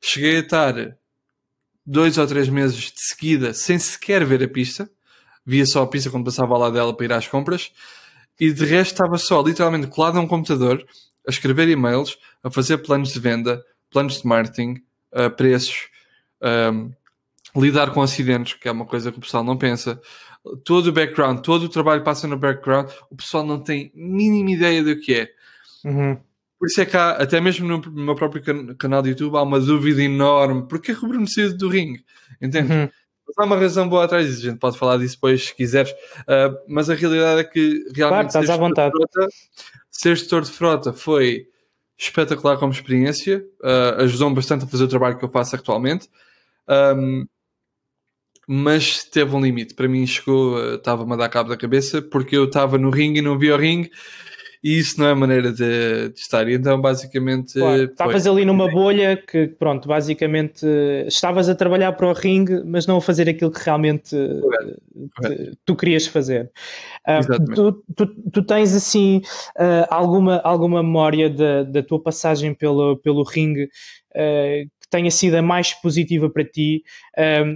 cheguei a estar dois ou três meses de seguida sem sequer ver a pista, via só a pista quando passava lá dela para ir às compras, e de resto estava só literalmente colado a um computador, a escrever e-mails, a fazer planos de venda, planos de marketing, uh, preços, um, ah, lidar com acidentes, que é uma coisa que o pessoal não pensa, todo o background, todo o trabalho passa no background, o pessoal não tem mínima ideia do que é. Uhum. Por isso é que há, até mesmo no meu próprio can canal de YouTube, há uma dúvida enorme. Porquê que o Bruno do ringue? Entende? Uhum. há uma razão boa atrás disso, a gente pode falar disso depois se quiseres, uh, mas a realidade é que realmente claro, estás à. Frota, ser gestor de frota foi espetacular como experiência, uh, ajudou-me bastante a fazer o trabalho que eu faço atualmente, um, mas teve um limite. Para mim chegou, estava-me a dar cabo da cabeça, porque eu estava no ringue e não via o ringue, e isso não é maneira de, de estar. E então, basicamente. Claro, estavas ali numa bolha que, pronto, basicamente estavas a trabalhar para o ringue, mas não a fazer aquilo que realmente Correto. Te, tu querias fazer. Uh, tu, tu, tu, tens, assim, uh, alguma, alguma memória da, da tua passagem pelo, pelo ringue uh, tenha sido a mais positiva para ti?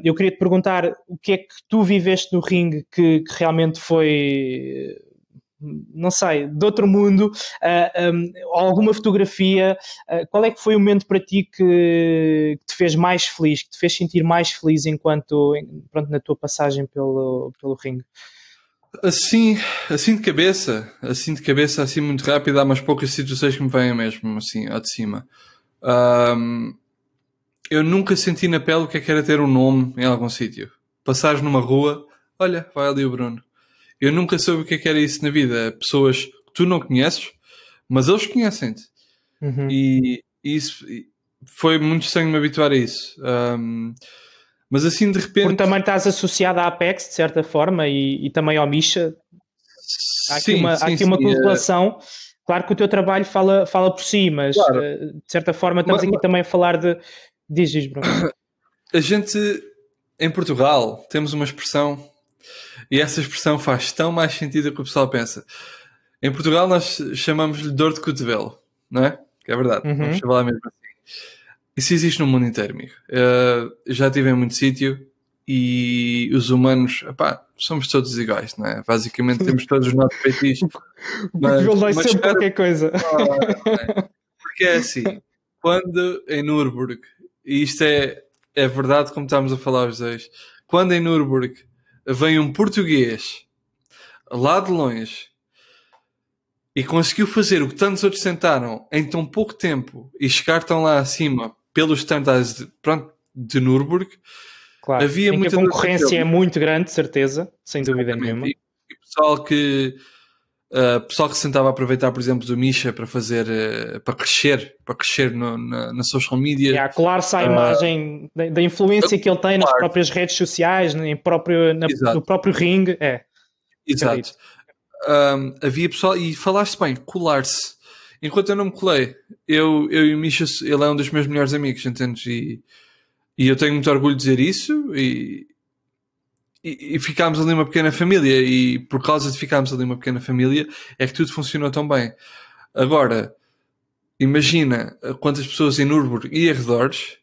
eu queria te perguntar o que é que tu viveste no ringue que, que realmente foi não sei, de outro mundo, uh, ah, um, alguma fotografia, uh, qual é que foi o momento para ti que, que, te fez mais feliz, que te fez sentir mais feliz enquanto, pronto, na tua passagem pelo, pelo ringue? Assim, assim de cabeça, assim de cabeça, assim muito rápido, há umas poucas situações que me vêm mesmo, assim, ao de cima. Um, eu nunca senti na pele o que é que era ter um nome em algum sítio. Passares numa rua, olha, vai ali o Bruno eu nunca soube o que, é que era isso na vida. Pessoas que tu não conheces, mas eles conhecem-te. Uhum. E, isso foi muito estranho me habituar a isso. Um, mas assim de repente. Porque também estás associado à Apex, de certa forma, e, e também ao Misha. Há aqui sim, uma, sim, há aqui sim, uma correlação. É... Claro que o teu trabalho fala, fala por si, mas claro. Eh, de certa forma estamos mas, aqui mas... também a falar de. Diz, diz, Bruno. A gente, em Portugal, temos uma expressão e essa expressão faz tão mais sentido do que o pessoal pensa. Em Portugal nós chamamos-lhe dor de cotovelo, não é? Que é verdade, uhum. vamos chamar mesmo assim. Isso existe no mundo inteiro, amigo. Uh, já estive em muito sítio e os humanos, epá, somos todos iguais, não é? Basicamente temos todos os nossos feitiços. o cotovelo dói sempre qualquer coisa. é? Porque é assim, quando em Nürburgring, e isto é, é verdade como estamos a falar os dois, quando em Nürburgring vem um português lá de longe e conseguiu fazer o que tantos outros tentaram em tão pouco tempo e chegar tão lá acima pelos standards de, pronto, de Nürburgring, claro. havia muita a concorrência é muito grande, certeza, sem dúvida nenhuma. E, e pessoal que uh, pessoal que se tentava aproveitar, por exemplo, do Misha para fazer, uh, para crescer, para crescer no, na, na social media. É, colar-se à uh, imagem da, da, influência que ele tem nas próprias redes sociais, em próprio, na, no próprio ringue. É. Exato. Um, havia pessoal, e falaste bem, colar-se. Enquanto eu não me colei, eu, eu e o Misha, ele é um dos meus melhores amigos, entendes? E, e eu tenho muito orgulho de dizer isso, e, e, e ficámos ali uma pequena família, e por causa de ficarmos ali uma pequena família, é que tudo funcionou tão bem. Agora, imagina quantas pessoas em Nürburgring e arredores,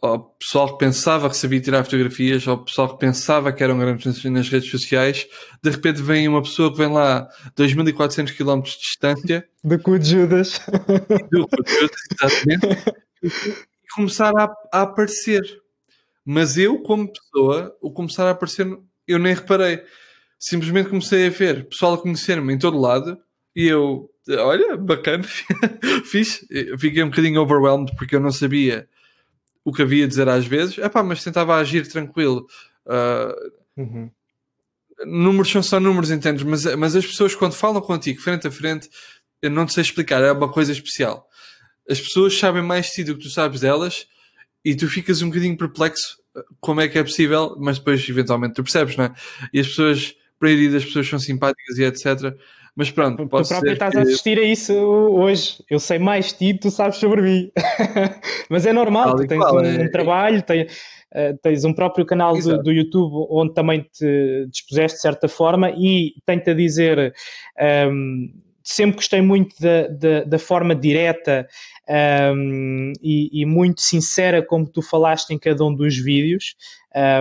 ou pessoal que pensava que sabia tirar fotografias, ou pessoal que pensava que eram grandes nas redes sociais, de repente vem uma pessoa que vem lá 2400 km de distância. Do cu de Judas. Do cu de Judas, exatamente. e começar a, a aparecer. Mas eu, como pessoa, o começar a aparecer, eu nem reparei. Simplesmente comecei a ver pessoal a conhecer-me em todo lado e eu, olha, bacana, fiz. Fiquei um bocadinho overwhelmed porque eu não sabia o que havia a dizer às vezes. Epá, mas tentava agir tranquilo. Uh, uhum. Números são só números, entendes? Mas, mas as pessoas, quando falam contigo frente a frente, eu não te sei explicar, é uma coisa especial. As pessoas sabem mais de ti do que tu sabes delas e tu ficas um bocadinho perplexo como é que é possível, mas depois eventualmente tu percebes, não é? E as pessoas, para ir das pessoas são simpáticas e etc. Mas pronto, tu próprio estás que... a assistir a isso hoje. Eu sei mais de ti, tu sabes sobre mim. mas é normal, tu tens um, é... um, trabalho, tens, uh, tens um próprio canal do, do, YouTube onde também te dispuseste de certa forma e tenho-te a dizer. Um, ehm, sempre gostei muito da, da, da forma direta um, e, e, muito sincera como tu falaste em cada um dos vídeos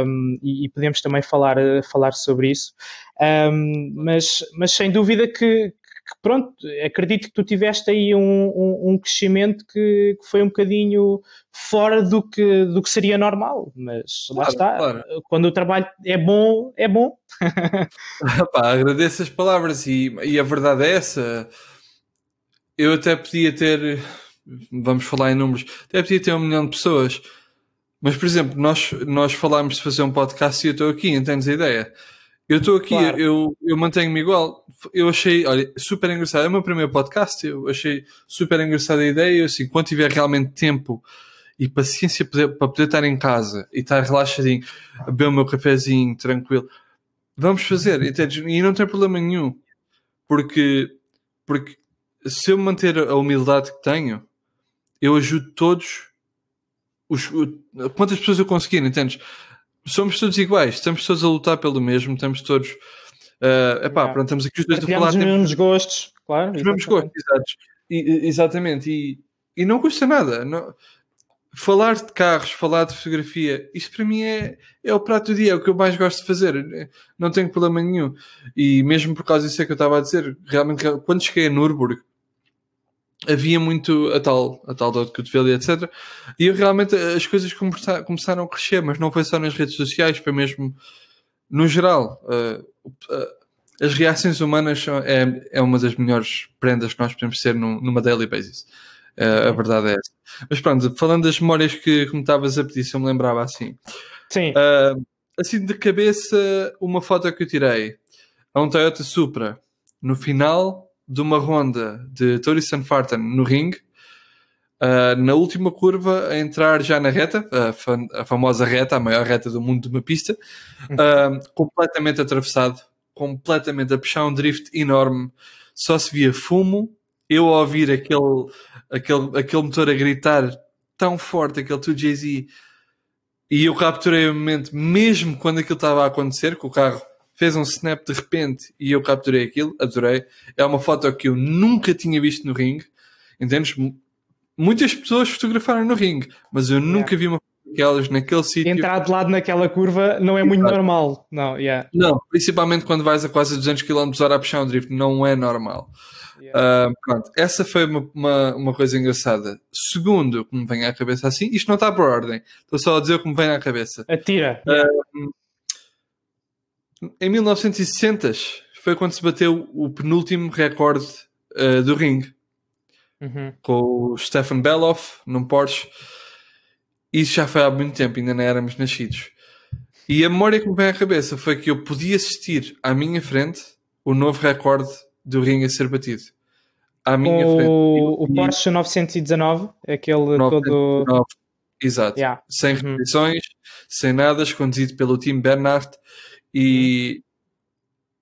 um, e, e, podemos também falar, falar sobre isso um, mas, mas sem dúvida que, que, pronto, acredito que tu tiveste aí um, um, um crescimento que, que, foi um bocadinho fora do que, do que seria normal, mas claro, lá está, claro. quando o trabalho é bom, é bom. Pá, agradeço as palavras e, e a verdade é essa. Eu até podia ter vamos falar em números, até podia ter um milhão de pessoas, Mas, por exemplo, nós, nós falámos de fazer um podcast e eu estou aqui, entendes a ideia? Eu estou aqui, claro. eu, eu mantenho-me igual. Eu achei, olha, super engraçado. É o meu primeiro podcast, eu achei super engraçada a ideia. Eu, assim, quando tiver realmente tempo e paciência para poder estar em casa e estar relaxadinho, a beber o meu cafezinho, tranquilo, vamos fazer, entendes? E não tem problema nenhum. Porque, porque se eu manter a humildade que tenho, eu ajudo todos os, quantas pessoas eu conseguir, entendes? Somos todos iguais, estamos todos a lutar pelo mesmo, estamos todos. Uh, epá, yeah. pronto, estamos aqui os dois a falar. Os mesmos gostos, claro. Os mesmos gostos, e, exatamente. E, e não custa nada. Não, falar de carros, falar de fotografia, isto para mim é, é o prato do dia, é o que eu mais gosto de fazer. Não tenho problema nenhum. E mesmo por causa disso é que eu estava a dizer, realmente, quando cheguei a Nürburgring, havia muito a tal, a tal dor de cotovelo e etc. E realmente as coisas começaram a crescer, mas não foi só nas redes sociais, foi mesmo no geral. Uh, uh, as reações humanas são, é, é uma das melhores prendas que nós podemos ser num, numa daily basis. Uh, a verdade é essa. Mas pronto, falando das memórias que, que me estavas a pedir, se eu me lembrava assim. Sim. assim, de cabeça, uma foto que eu tirei a um Toyota Supra no final de uma ronda de Torison Farton no ringue, uh, na última curva, a entrar já na reta, a, a, famosa reta, a maior reta do mundo de uma pista, uh, completamente atravessado, completamente a puxar um drift enorme, só se via fumo, eu a ouvir aquele, aquele, aquele motor a gritar tão forte, aquele 2JZ, e eu capturei o momento, mesmo quando aquilo estava a acontecer, com o carro fez um snap de repente e eu capturei aquilo, adorei. É uma foto que eu nunca tinha visto no ringue, entendes? Muitas pessoas fotografaram no ringue, mas eu nunca vi uma aquelas naquele sítio. Entrar de lado naquela curva não é muito normal. Não, yeah. não, principalmente quando vais a quase 200 km h a puxar um drift, não é normal. Yeah. Uh, pronto, essa foi uma, uma, uma, coisa engraçada. Segundo, como vem à cabeça assim, isto não está por ordem, estou só a dizer como vem à cabeça. Atira. Uh, em 1960 foi quando se bateu o penúltimo recorde uh, do ringue uhum. com o Stefan Beloff num Porsche. Isso já foi há muito tempo, ainda não éramos nascidos. E a memória que me vem à cabeça foi que eu podia assistir à minha frente o novo recorde do ringue a ser batido. À minha o, frente. O Porsche 919, aquele 919, todo. Exato. Yeah. Sem uhum. restrições, sem nada, escondido pelo Tim Bernhardt e,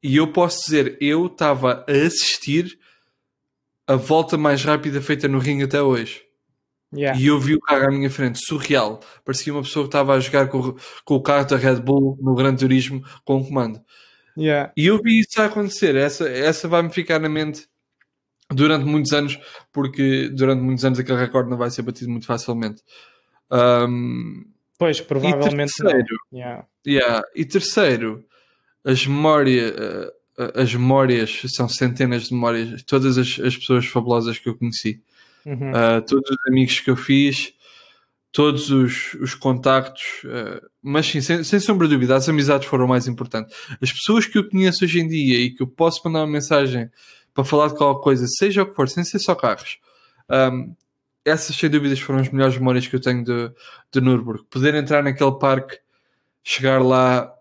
e eu posso dizer, eu estava a assistir a volta mais rápida feita no ringue até hoje. Yeah. E eu vi o carro à minha frente, surreal. Parecia uma pessoa que estava a jogar com, com o carro da Red Bull no Gran Turismo com o comando. Yeah. E eu vi isso a acontecer. Essa, essa vai-me ficar na mente durante muitos anos, porque durante muitos anos aquele recorde não vai ser batido muito facilmente. Um, Pois, provavelmente e terceiro. Yeah. Yeah. E terceiro, as memórias, uh, as memórias são centenas de memórias, todas as, as pessoas fabulosas que eu conheci, uhum. uh, todos os amigos que eu fiz, todos os, os contactos, uh, mas sim, sem, sem sombra de dúvida, as amizades foram o mais importantes. As pessoas que eu conheço hoje em dia e que eu posso mandar uma mensagem para falar de qualquer coisa, seja o que for, sem ser só carros. Um, essas sem dúvidas foram as melhores memórias que eu tenho de, de Nürburgring. Poder entrar naquele parque, chegar lá,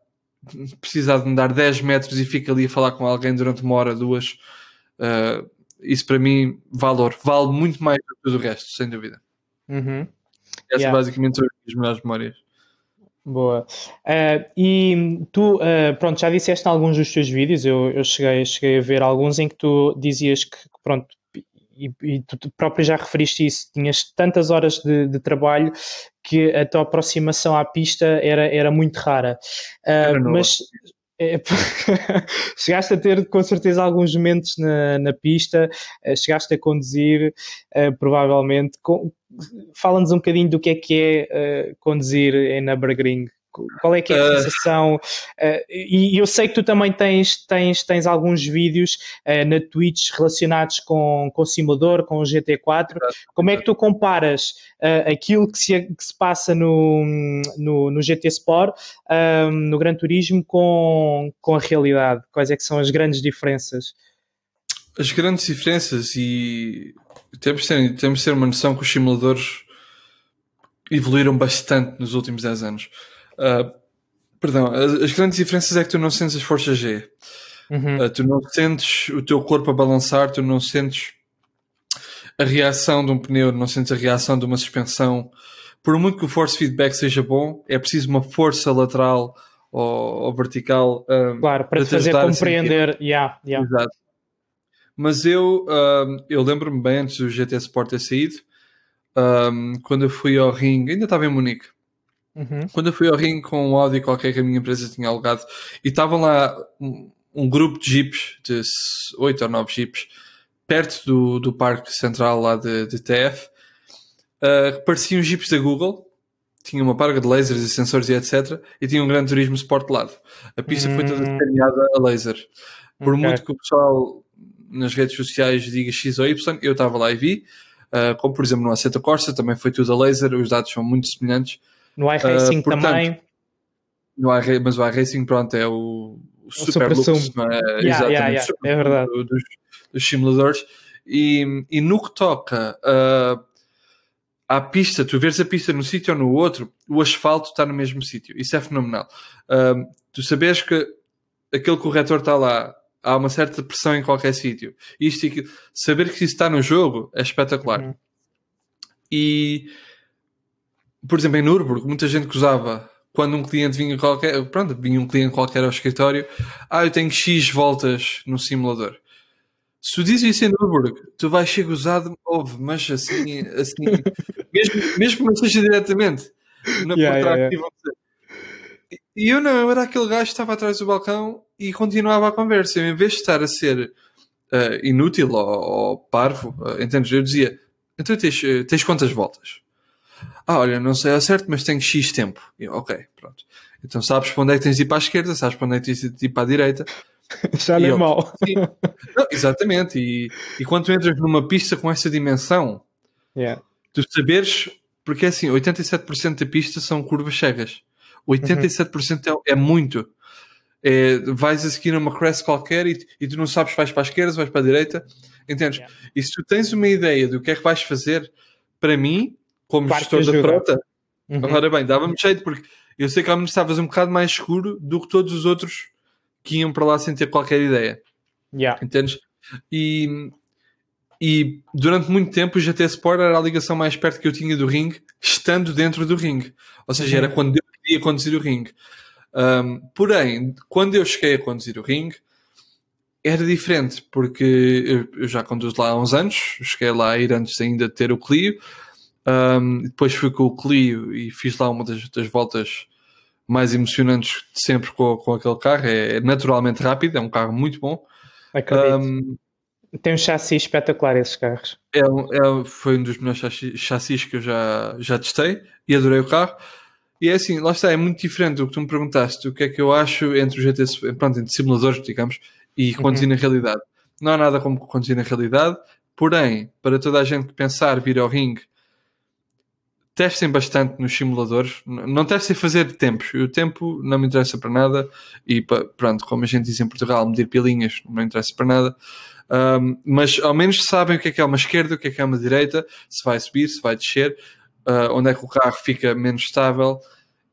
precisar de andar 10 metros e ficar ali a falar com alguém durante uma hora, duas, uh, isso para mim, valor, vale muito mais do que tudo o resto, sem dúvida. Uhum. Essas yeah. basicamente são as melhores memórias. Boa. Uh, e tu, uh, pronto, já disseste em alguns dos teus vídeos, eu, eu cheguei, cheguei a ver alguns em que tu dizias que, pronto, e, e, tu próprio já referiste isso, tinhas tantas horas de, de, trabalho que a tua aproximação à pista era, era muito rara. Uh, mas é, chegaste a ter com certeza alguns momentos na, na pista, uh, chegaste a conduzir, uh, provavelmente. Fala-nos um bocadinho do que é que é conduzir em Nürburgring. Qual é que é a ah. sensação? Uh, e eu sei que tu também tens, tens, tens alguns vídeos uh, na Twitch relacionados com, com o simulador, com o GT4. Como é que tu comparas uh, aquilo que se, que se passa no, no, no GT Sport, no Gran Turismo, com, com a realidade? Quais é que são as grandes diferenças? As grandes diferenças e temos de ter, temos de ter uma noção que os simuladores evoluíram bastante nos últimos 10 anos. Uh, perdão, as, grandes diferenças é que tu não sentes as forças G. Uhum. Uh, tu não sentes o teu corpo a balançar, tu não sentes a reação de um pneu, não sentes a reação de uma suspensão. Por muito que o force feedback seja bom, é preciso uma força lateral ou, ou vertical. Um, claro, para te fazer compreender. Yeah, yeah. Exato. Mas eu, um, eu lembro-me bem antes do GT Sport ter saído, um, quando eu fui ao ring, ainda estava em Munique. Uhum. Quando eu fui ao ring com um Audi qualquer que a minha empresa tinha alugado, e estavam lá um, um grupo de jeeps, de 8 ou 9 jeeps, perto do, do parque central lá de, de TF, uh, pareciam jeeps da Google, tinha uma parga de lasers e sensores e etc. E tinha um grande turismo Sport lado. A pista foi toda hum. desenhada a laser. Por okay. muito que o pessoal nas redes sociais diga X ou Y, eu estava lá e vi. Uh, como por exemplo no Assetto Corsa, também foi tudo a laser, os dados são muito semelhantes. No iRacing uh, também. No mas o iRacing, pronto, é o, o, o super, super lux, não é? Yeah, Exatamente, yeah, yeah. é verdade. Dos, dos simuladores. E, e no que toca uh, à pista, tu vês a pista num sítio ou no outro, o asfalto está no mesmo sítio. Isso é fenomenal. Uh, tu sabes que aquele corretor está lá, há uma certa pressão em qualquer sítio. Isto e saber que isso está no jogo é espetacular. Uhum. E, por exemplo, em Nürburgring, muita gente que usava quando um cliente vinha qualquer, pronto, vinha um cliente qualquer ao escritório, ah, eu tenho X voltas no simulador. Se tu dizes isso em Nürburgring, tu vais ser gozado, ouve, mas assim, assim mesmo, mesmo que não seja diretamente, na yeah, yeah, yeah. E eu não, eu era aquele gajo que estava atrás do balcão e continuava a conversa. Eu, em vez de estar a ser uh, inútil ou, ou parvo, uh, entendes? Eu dizia, então tens, uh, tens quantas voltas? Ah, olha, não sei ao certo, mas tenho X tempo. Eu, ok, pronto. Então sabes para onde é que tens de ir para a esquerda, sabes para onde é que tens de ir para a direita. Já não é mal. Exatamente. E, e quando tu entras numa pista com essa dimensão, yeah. tu saberes, porque é assim, 87% da pista são curvas cegas. 87% uhum. é, é muito. É, vais a seguir numa crest qualquer e, e, tu não sabes se vais para a esquerda, vais para a direita. Entendes? Yeah. E se tu tens uma ideia do que é que vais fazer, para mim, como Parte gestor da frota, uhum. agora bem, dava-me jeito, porque eu sei que ao menos estavas um bocado mais seguro do que todos os outros que iam para lá sem ter qualquer ideia. Yeah. Entendes? E, e durante muito tempo o GT Sport era a ligação mais perto que eu tinha do ringue, estando dentro do ringue. Ou seja, uhum. era quando eu queria conduzir o ringue. Um, porém, quando eu cheguei a conduzir o ringue, era diferente, porque eu, eu, já conduzo lá há uns anos, cheguei lá a ir antes ainda de ter o Clio, um, depois fui com o Clio e fiz lá uma das, das voltas mais emocionantes de sempre com, com aquele carro. É, é naturalmente rápido, é um carro muito bom. Um, Tem um chassi espetacular esses carros. É, é, foi um dos melhores chassis, chassis que eu já, já testei e adorei o carro. E é assim, lá está, é muito diferente do que tu me perguntaste, o que é que eu acho entre o GT, pronto, entre simuladores, digamos, e uhum. conduzir uhum. na realidade. Não há nada como conduzir na realidade, porém, para toda a gente que pensar vir ao ringue, testem bastante nos simuladores, não testem fazer tempos, o tempo não me interessa para nada, e pronto, como a gente diz em Portugal, medir pilinhas não me interessa para nada. Um, mas ao menos sabem o que é que é uma esquerda, o que é que é uma direita, se vai subir, se vai descer, uh, onde é que o carro fica menos estável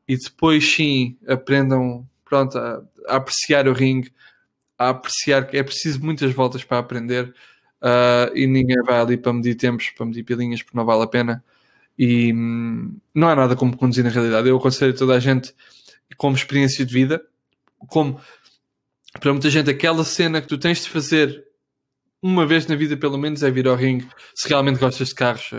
e depois sim aprendam pronto, a, a apreciar o ringue, a apreciar que é preciso muitas voltas para aprender uh, e ninguém vai ali para medir tempos, para medir pilinhas, porque não vale a pena. E hum, não há nada como conduzir na realidade. Eu aconselho toda a gente, como experiência de vida, como para muita gente, aquela cena que tu tens de fazer uma vez na vida, pelo menos, é vir ao ringue. Se realmente gostas de carros,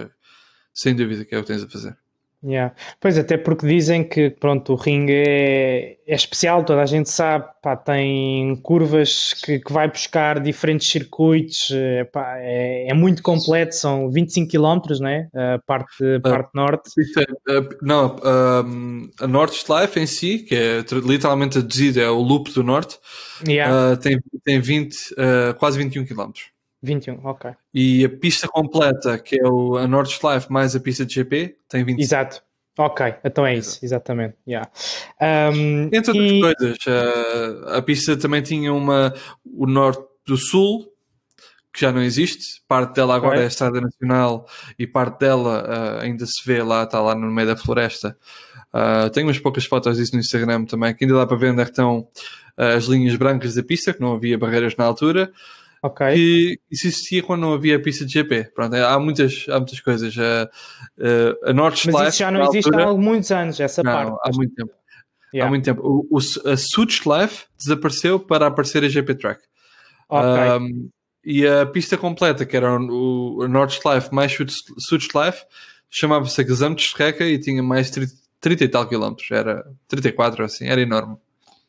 sem dúvida que é o que tens a fazer. Yeah. Pois, até porque dizem que pronto, o ringue é, é especial, toda a gente sabe, pá, tem curvas que, que vai buscar diferentes circuitos, é, pá, é, é, muito completo, são 25 km, né? a parte, a parte uh, norte. Uh, não, um, a Norte Life em si, que é literalmente traduzido, é o loop do norte, yeah. uh, tem, tem 20, quase 21 km. 21, ok. E a pista completa, que é o, a Nordschleife mais a pista de GP, tem 25. Exato. Ok, então é isso, exatamente. Yeah. Um, Entre outras e... coisas, a, a pista também tinha uma, o norte do sul, que já não existe. Parte dela agora okay. é a Estrada Nacional e parte dela uh, ainda se vê lá, está lá no meio da floresta. Uh, tenho umas poucas fotos disso no Instagram também, que ainda dá para ver onde é estão as linhas brancas da pista, que não havia barreiras na altura. Ok. Que isso existia quando não havia pista de GP. Pronto, há muitas, há muitas coisas. Uh, a Nordschleife... Mas isso já não existe altura, há muitos anos, essa não, parte. há muito tempo. Yeah. Há muito tempo. O, o, a Suchlife desapareceu para aparecer a GP Track. Okay. Um, e a pista completa, que era o, o Nordschleife mais Suchlife, chamava-se a Gesamtstrecke e tinha mais 30, 30 e tal quilómetros. Era 34, assim, era enorme.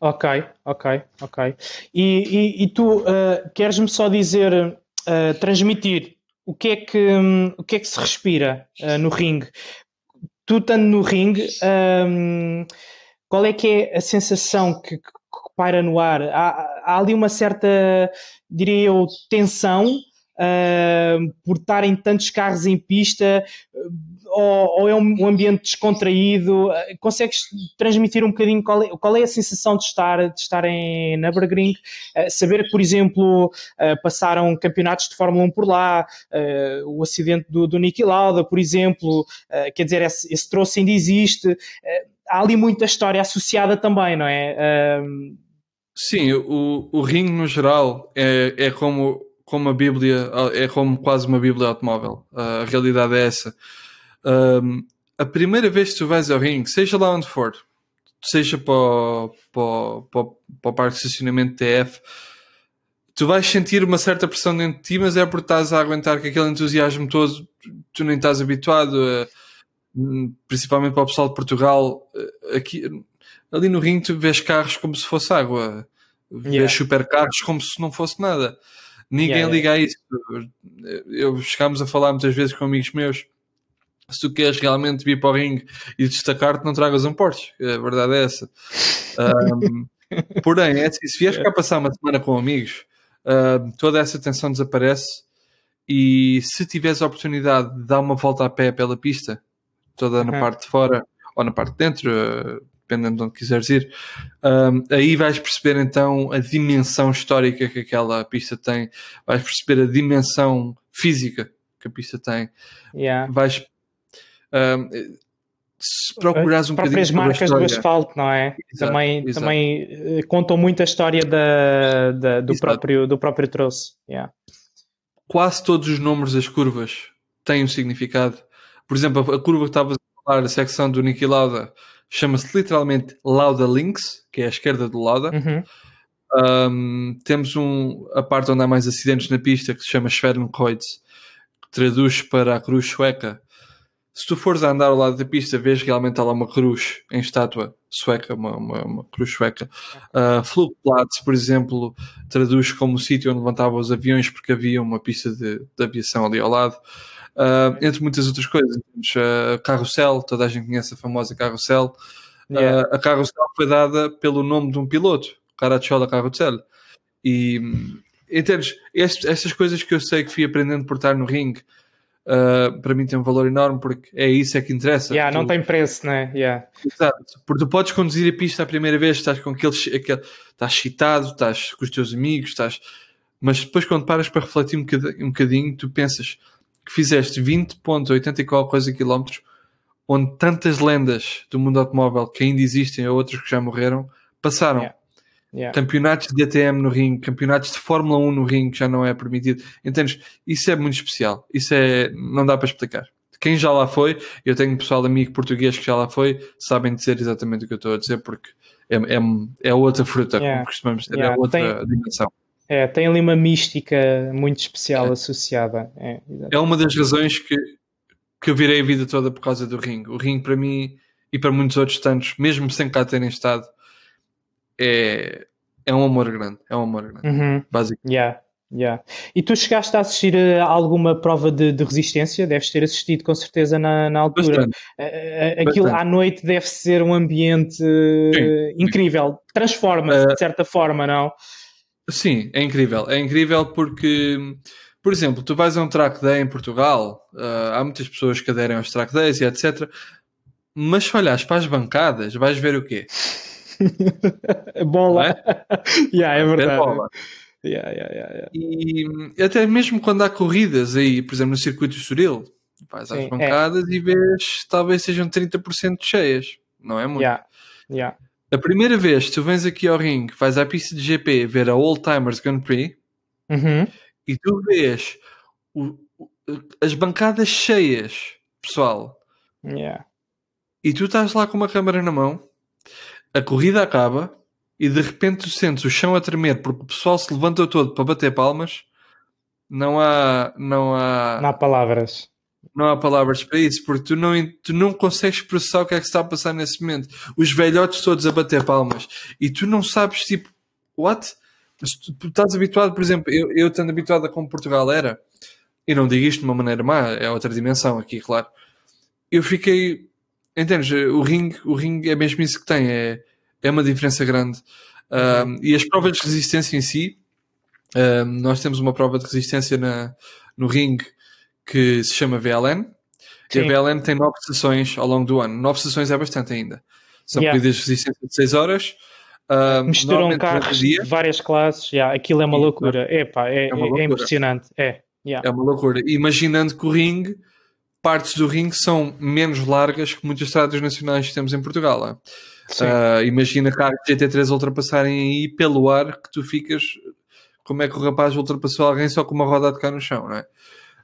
Ok, ok, ok. E, e, e tu uh, queres-me só dizer, uh, transmitir o que é que, um, o que, é que se respira uh, no ringue? Tu estando no ringue, um, qual é que é a sensação que, que paira no ar? Há, há, ali uma certa, diria eu, tensão uh, por estarem tantos carros em pista, ou, ou, é um ambiente descontraído? Consegues transmitir um bocadinho qual é, qual é a sensação de estar, de estar em Nürburgring? Uh, saber que, por exemplo, uh, passaram campeonatos de Fórmula 1 por lá, o acidente do, do Niki Lauda, por exemplo, quer dizer, esse, esse troço ainda existe há ali muita história associada também, não é? Sim, o, o ringue no geral é, é como, como a Bíblia, é como quase uma Bíblia automóvel. A realidade é essa. Um, a primeira vez que tu vais ao ringue, seja lá onde for, seja para o, para, para, para o parque de estacionamento TF, tu vais sentir uma certa pressão dentro de ti, mas é porque estás a aguentar que aquele entusiasmo todo tu nem estás habituado a Hum, principalmente para o pessoal de Portugal, eh, aqui, ali no ringue tu vês carros como se fosse água, vês yeah. supercarros como se não fosse nada. Ninguém yeah, liga yeah. a isso. Eu chegámos a falar muitas vezes com amigos meus. Se tu queres realmente vir para o ringue e destacar-te, não tragas um Porsche. A verdade é essa. Um, porém, é assim, se vieres cá passar uma semana com amigos, uh, toda essa tensão desaparece. E se tiveres a oportunidade de dar uma volta a pé pela pista, toda uhum. na parte de fora ou na parte de dentro, uh, dependendo de onde quiseres ir. Um, aí vais perceber então a dimensão histórica que aquela pista tem, vais perceber a dimensão física que a pista tem. Yeah. Vais. Um, se procurares um próprias marcas do asfalto, não é? Exato, também, exato. também uh, contam muito a história da, da do, próprio, do próprio troço. Yeah. Quase todos os números das curvas têm um significado. Por exemplo, a curva que estavas a falar, a secção do Niki Lauda, chama-se literalmente Lauda Links, que é a esquerda do Lauda. Uhum. Um, temos um, a parte onde há mais acidentes na pista, que se chama Schwerenkreuz, que traduz para a cruz sueca. Se tu fores a andar ao lado da pista, vês realmente lá uma cruz em estátua sueca, uma, uma, uma cruz sueca. Uh, Flugplatz, por exemplo, traduz como o sítio onde levantavam os aviões, porque havia uma pista de, de aviação ali ao lado. Uh, entre muitas outras coisas. Uh, Carrossel, toda a gente conhece a famosa Carrossel. Yeah. Uh, a Carrossel foi dada pelo nome de um piloto, Caracciola Carrossel. E entendes? Estes, estas coisas que eu sei que fui aprendendo por estar no ringue, uh, para mim tem um valor enorme porque é isso é que interessa. Yeah, tu, não tem preço, né? Yeah. Exato. Porque tu podes conduzir a pista a primeira vez, estás com aquele, aquele estás excitado, estás com os teus amigos, estás. Mas depois, quando paras para refletir um bocadinho, um bocadinho tu pensas que fizeste 20.80 e qual coisa quilómetros, onde tantas lendas do mundo automóvel que ainda existem ou outras que já morreram, passaram. Yeah. Yeah. Campeonatos de DTM no ringue, campeonatos de Fórmula 1 no ringue, que já não é permitido. Entendes? Isso é muito especial. Isso é. Não dá para explicar. Quem já lá foi, eu tenho pessoal amigo português que já lá foi, sabem dizer exatamente o que eu estou a dizer, porque é, é, é outra fruta, yeah. como costumamos dizer, é outra Tem... dimensão. É, tem ali uma mística muito especial é. associada. É, é, uma das razões que, que eu virei a vida toda por causa do ringue. O ringue, para mim e para muitos outros tantos, mesmo sem cá terem estado, é, é um amor grande. É um amor grande, uhum. basicamente. Yeah. Yeah. E tu chegaste a assistir a alguma prova de, de resistência? Deves ter assistido com certeza na, na altura. Bastante. Aquilo Bastante. à noite deve ser um ambiente Sim. incrível. Transforma-se uh, de certa forma, não? Sim, é incrível. É incrível porque, por exemplo, tu vais a um track day em Portugal, uh, há muitas pessoas que aderem aos track days e etc. Mas se olhares para as bancadas, vais ver o quê? bola. É? yeah, é verdade. Bola. Yeah, yeah, yeah, E até mesmo quando há corridas aí, por exemplo, no circuito Estoril, vais às Sim, é. bancadas e vês talvez sejam 30% cheias. Não é muito. Yeah. A primeira vez que tu vens aqui ao ringue, vais à pista de GP ver a Old Timers Grand Prix Uhum. e tu vês o- as bancadas cheias, pessoal, Yeah. e tu estás lá com uma câmera na mão, a corrida acaba e de repente tu sentes o chão a tremer porque o pessoal se levanta todo para bater palmas. Não há, não há, Não há palavras. Não há palavras para isso, porque tu não, tu não consegues processar o que é que está a passar nesse momento. Os velhotes todos a bater palmas e tu não sabes, tipo, what? Tu, tu estás habituado, por exemplo, eu, eu estando habituado a como Portugal era, e não digo isto de uma maneira má, é outra dimensão aqui, claro. Eu fiquei, entendes? O ringue, o ringue é mesmo isso que tem, é, é uma diferença grande. Um, e as provas de resistência em si, um, nós temos uma prova de resistência na, no ringue que se chama VLN. E a Sim. VLN tem nove sessões ao longo do ano. Nove sessões é bastante ainda. São Yeah. corridas de resistência de 6 horas. Misturam carros de várias classes. Yeah, aquilo é uma Sim, loucura. Epá, é, É uma é- é loucura. impressionante. É. Yeah. É uma loucura. Imaginando que o ringue, partes do ringue são menos largas que muitas estradas nacionais que temos em Portugal. Sim. Ah, imagina carros GT3 ultrapassarem aí pelo ar que tu ficas. Como é que o rapaz ultrapassou alguém só com uma roda a tocar no chão, não é?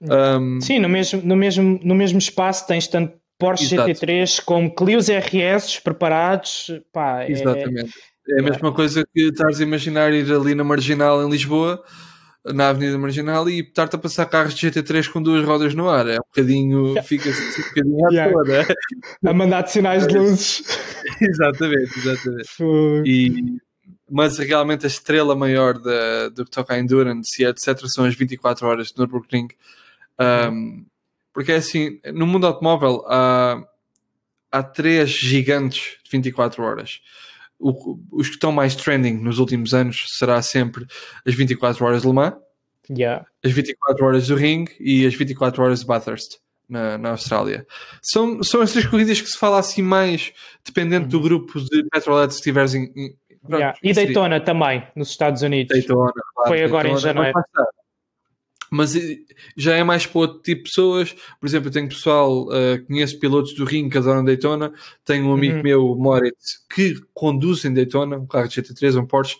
Um, Sim, no mesmo, no, mesmo, no mesmo espaço tens tanto Porsche Exato. GT3 como Clios RS preparados. Pá, é- Exatamente. É a mesma coisa que estás a imaginar ir ali na Marginal em Lisboa, na Avenida Marginal, e estar-te a passar carros de GT3 com duas rodas no ar. É um bocadinho. Fica-se um bocadinho à Yeah. toa, né? a mandar de sinais de luzes. exatamente, exatamente. E, mas realmente a estrela maior da, do que toca a Endurance e etc. são as 24 horas de Nürburgring. Um, porque é assim, no mundo automóvel há, há três gigantes de 24 horas. O- os que estão mais trending nos últimos anos será sempre as 24 horas de Le Mans, Yeah. as 24 horas do Ring e as 24 horas de Bathurst na, na Austrália. São, são as três corridas que se fala assim mais dependente do grupo de petroletes que estiveres em, em- pronto, Yeah. E seria Daytona também, nos Estados Unidos. Daytona, claro, Foi agora em Daytona, janeiro. mas. Mas eh, já é mais para outro tipo de pessoas. Por exemplo, eu tenho pessoal, eh, conheço pilotos do Ring que adoram Daytona. Tenho um amigo Uhum. meu, Moritz, que conduz em Daytona, um carro de GT3, um Porsche.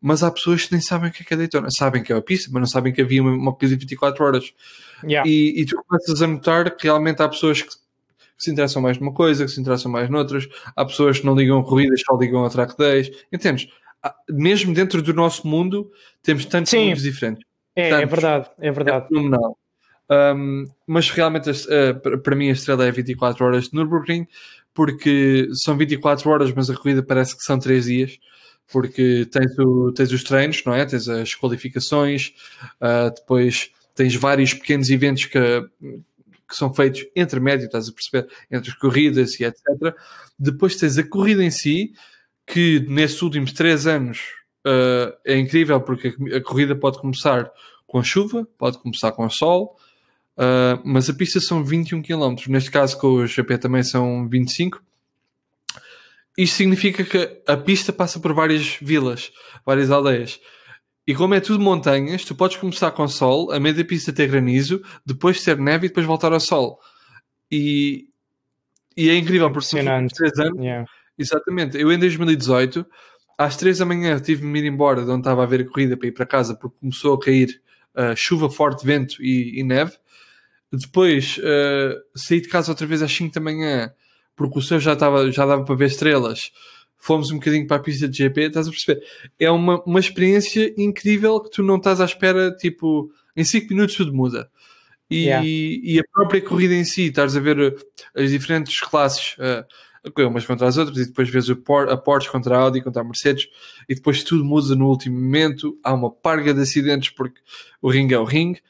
Mas há pessoas que nem sabem o que é, que é Daytona. Sabem que é uma pista, mas não sabem que havia uma, uma corrida de 24 horas. Yeah. E, e tu começas a notar que realmente há pessoas que, que se interessam mais numa coisa, que se interessam mais noutras. Há pessoas que não ligam corridas, só ligam a track days. Entendes? Há- Mesmo dentro do nosso mundo, temos tantos mundos diferentes. É, é Tantos. verdade, é É verdade. fenomenal. Um, mas realmente, eh, para mim, a estrela é 24 horas de Nürburgring, porque são 24 horas, mas a corrida parece que são 3 dias. Porque tens, o- tens os treinos, não é? Tens as qualificações, ah, depois tens vários pequenos eventos que, que são feitos entre médio, estás a perceber? Entre as corridas e etc. Depois tens a corrida em si, que nesses últimos 3 anos ah, é incrível, porque a, corrida pode começar com a chuva, pode começar com o sol, ah, mas a pista são 21 km. Neste caso, com o GP também são 25. Isto significa que a pista passa por várias vilas, várias aldeias. E como é tudo montanhas, tu podes começar com sol, a meio da pista ter granizo, depois ter neve e depois voltar ao sol. E, e é incrível, porque Impressionante. anos Yeah. Exatamente. Eu em 2018, às 3 da manhã, tive-me ir embora de onde estava a ver a corrida para ir para casa porque começou a cair uh, chuva forte, vento e, e neve. Depois uh, saí de casa outra vez às 5 da manhã porque o céu já, estava, já dava para ver estrelas. Fomos um bocadinho para a pista de GP, estás a perceber? É uma, uma experiência incrível que tu não estás à espera, tipo, em 5 minutos tudo muda. E, Yeah. e a própria corrida em si, estás a ver uh, as diferentes classes, uh, umas contra as outras, e depois vês a Porsche contra a Audi, contra a Mercedes, e depois tudo muda no último momento. Há uma parga de acidentes porque o ringue é o ringue,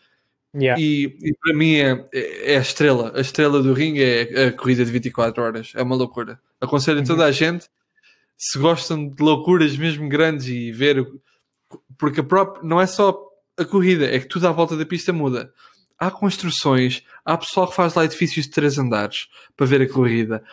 Yeah. e, e para mim é, é, é a estrela. A estrela do ringue é a corrida de 24 horas. É uma loucura. Aconselho a toda a gente, se gostam de loucuras mesmo grandes e ver. Porque a própria, não é só a corrida, é que tudo à volta da pista muda. Há construções, há pessoal que faz lá edifícios de três andares para ver a corrida,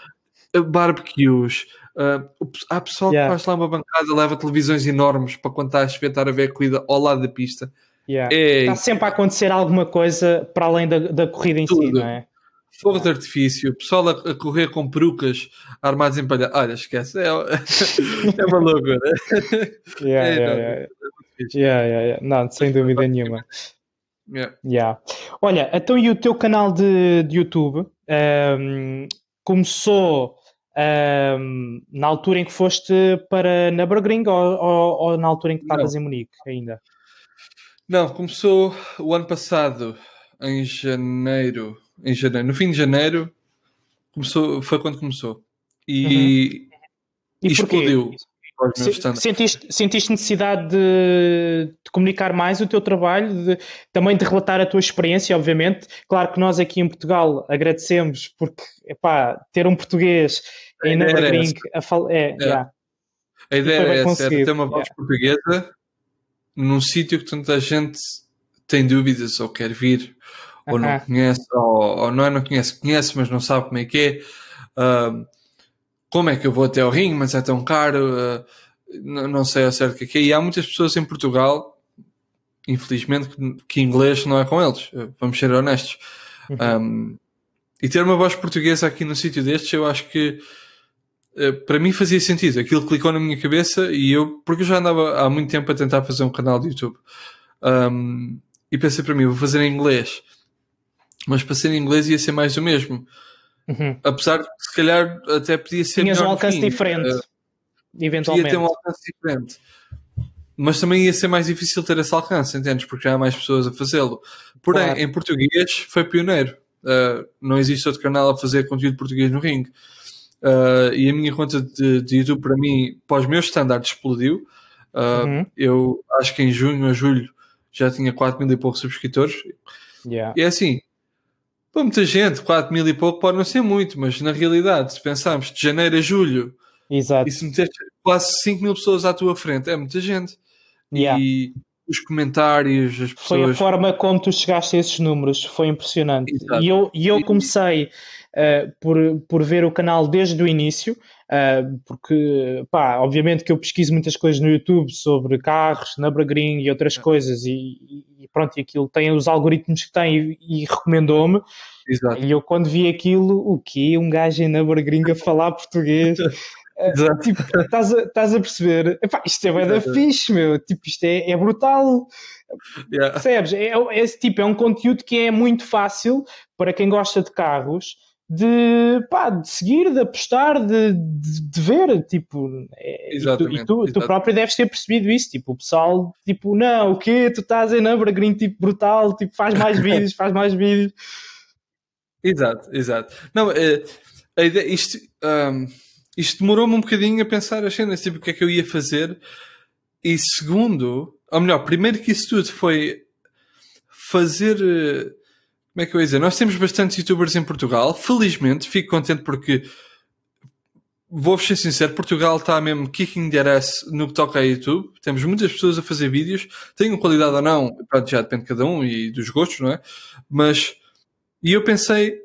barbecues, Uh, há pessoal yeah. que faz lá uma bancada, leva televisões enormes para quando está a estar a ver a corrida ao lado da pista. Yeah. É... Está sempre a acontecer alguma coisa para além da, da corrida em Tudo. si, não é? Fogo de artifício, pessoal a, a, correr com perucas armadas em palha. Olha, esquece, é, é uma loucura. Yeah, é, yeah, yeah. Yeah. Não, sem dúvida nenhuma. Yeah. Olha, então e o teu canal de, de YouTube um, começou um, na altura em que foste para Nürburgring ou, ou, ou na altura em que estavas em Munique ainda? Não, começou o ano passado, em janeiro, em janeiro, no fim de janeiro, começou, foi quando começou. E, uhum. e, e explodiu. Sentiste, sentiste necessidade de, de, comunicar mais o teu trabalho, de, também de relatar a tua experiência, obviamente. Claro que nós aqui em Portugal agradecemos porque epá, ter um português em Nürburgring a falar. É, é. Yeah. A ideia é essa, é ter uma voz yeah. portuguesa num sítio que tanta gente tem dúvidas ou quer vir, uh -huh. ou não conhece, ou, ou, não é não conhece, conhece, mas não sabe como é que é. Uh, como é que eu vou até ao ringue, mas é tão caro, uh, não, não, sei ao certo o que é que é. E há muitas pessoas em Portugal, infelizmente, que, que inglês não é com eles, vamos ser honestos. Uhum. Um, e ter uma voz portuguesa aqui no sítio destes, eu acho que para mim fazia sentido. Aquilo clicou na minha cabeça e eu, porque eu já andava há muito tempo a tentar fazer um canal de YouTube. Um, e pensei para mim, vou fazer em inglês. Mas para ser em inglês ia ser mais o mesmo. Uhum. Apesar de se calhar até podia ser. Tinhas um alcance diferente, uh, eventualmente. Ia ter um alcance diferente. Mas também ia ser mais difícil ter esse alcance, entendes? Porque já há mais pessoas a fazê-lo. Porém, claro. em português foi pioneiro. Uh, não existe outro canal a fazer conteúdo português no ringue. Uh, e a minha conta de, de, YouTube, para mim, para os meus standards, explodiu. Uh, uhum. Eu acho que em junho a julho já tinha 4 mil e poucos subscritores. Yeah. E é assim, para muita gente, 4 mil e pouco pode não ser muito, mas na realidade, se pensarmos de janeiro a julho Exato. e se meter quase 5 mil pessoas à tua frente, é muita gente. Yeah. E os comentários, as pessoas. Foi a forma como tu chegaste a esses números, foi impressionante. Exato. E eu, e eu comecei uh, por, por ver o canal desde o início, uh, porque, pá, obviamente que eu pesquiso muitas coisas no YouTube sobre carros, Nürburgring e outras é. coisas, e, e, pronto, e aquilo tem os algoritmos que tem e, e recomendou-me. E eu quando vi aquilo, o quê? Um gajo em Nürburgring a falar português. Uh, tipo, estás a, estás a perceber? Epá, isto é bem da fixe, meu. Tipo, isto é, é brutal. Yeah. Percebes? É, é, tipo, é um conteúdo que é muito fácil para quem gosta de carros de, pá, de seguir, de apostar, de, de, de ver, tipo, é, exatamente, e, tu, e tu, tu, próprio deves ter percebido isso, tipo, o pessoal, tipo, não, o quê? Tu estás em Nürburgring, tipo, brutal, tipo, faz mais vídeos, faz mais vídeos. Exato, exato. Não, é, a ideia, isto, um, isto demorou-me um bocadinho a pensar as cenas, tipo, o que é que eu ia fazer, e segundo, ou melhor, primeiro que isso tudo foi fazer eh, como é que eu ia dizer? Nós temos bastantes youtubers em Portugal. Felizmente, fico contente porque vou ser sincero, Portugal está mesmo kicking their ass no que toca a YouTube. Temos muitas pessoas a fazer vídeos, tenham qualidade ou não, pronto, já depende de cada um e dos gostos, não é? Mas, e eu pensei,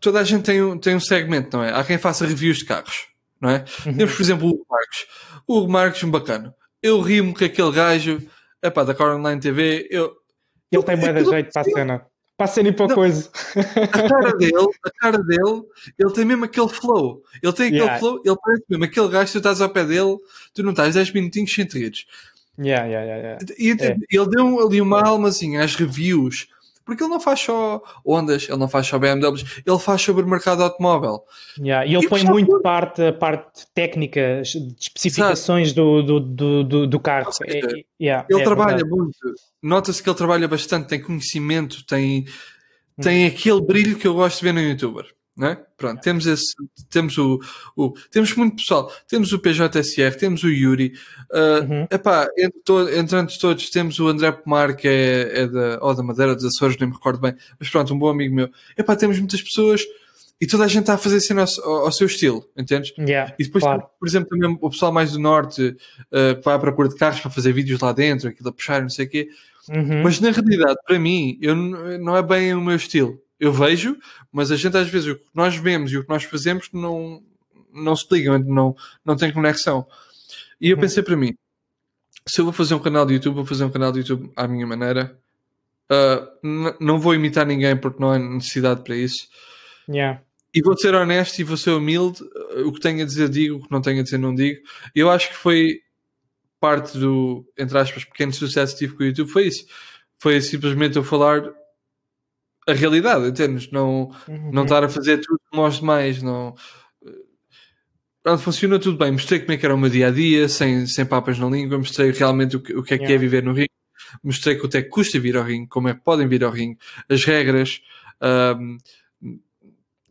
toda a gente tem um, tem um segmento, não é? Há quem faça reviews de carros, não é? Uhum. Temos, por exemplo, o Hugo Marques. O Hugo Marques, um bacana. Eu rimo com aquele gajo, é pá, da Car Online TV, eu, ele tem bem de jeito para a cena. Para a cena e para a coisa. A cara dele, a cara dele, ele tem mesmo aquele flow. Ele tem aquele yeah. flow, ele parece mesmo aquele gajo, tu estás ao pé dele, tu não estás 10 minutinhos sem te rires. Yeah, yeah, yeah, E, é. Ele deu ali uma almazinha às reviews porque ele não faz só ondas, ele não faz só BMWs, ele faz sobre o mercado automóvel. Yeah, e ele e põe muito parte, a parte técnica, de especificações do, do, do, do, do carro. Seja, é, yeah, ele é trabalha verdade. muito, nota-se que ele trabalha bastante, tem conhecimento, tem, tem hum. aquele brilho que eu gosto de ver no youtuber. É? Pronto, temos esse, temos o, o, temos muito pessoal, temos o PJSR, temos o Yuri, uh, uhum. epá, entre, to, entre todos temos o André Pomar, que é, é da, ou da Madeira, dos Açores, nem me recordo bem, mas pronto, um bom amigo meu. Epá, temos muitas pessoas e toda a gente está a fazer cena ao, ao, seu estilo, entendes? Yeah, e depois, claro. por exemplo, também o pessoal mais do Norte uh, que vai à procura de carros para fazer vídeos lá dentro, aquilo a puxar, não sei o quê. Uhum. Mas na realidade, para mim, eu, não é bem o meu estilo eu vejo, mas a gente às vezes o que nós vemos e o que nós fazemos não, não se ligam, não, não têm conexão. E eu Uhum. pensei para mim, se eu vou fazer um canal de YouTube, vou fazer um canal de YouTube à minha maneira. Uh, não vou imitar ninguém porque não há necessidade para isso. Yeah. E vou ser honesto e vou ser humilde. Uh, O que tenho a dizer, digo. O que não tenho a dizer, não digo. Eu acho que foi parte do, entre aspas, pequeno sucesso que tive com o YouTube. Foi isso. Foi simplesmente eu falar a realidade, entendes? Não, Uhum. não estar a fazer tudo como aos demais. Não... Pronto, funciona tudo bem. Mostrei como é que era o meu dia a dia, sem, sem papas na língua. Mostrei realmente o que, o que é que é Yeah. viver no ringue. Mostrei quanto é que custa vir ao ringue, como é que podem vir ao ringue, as regras. ahm,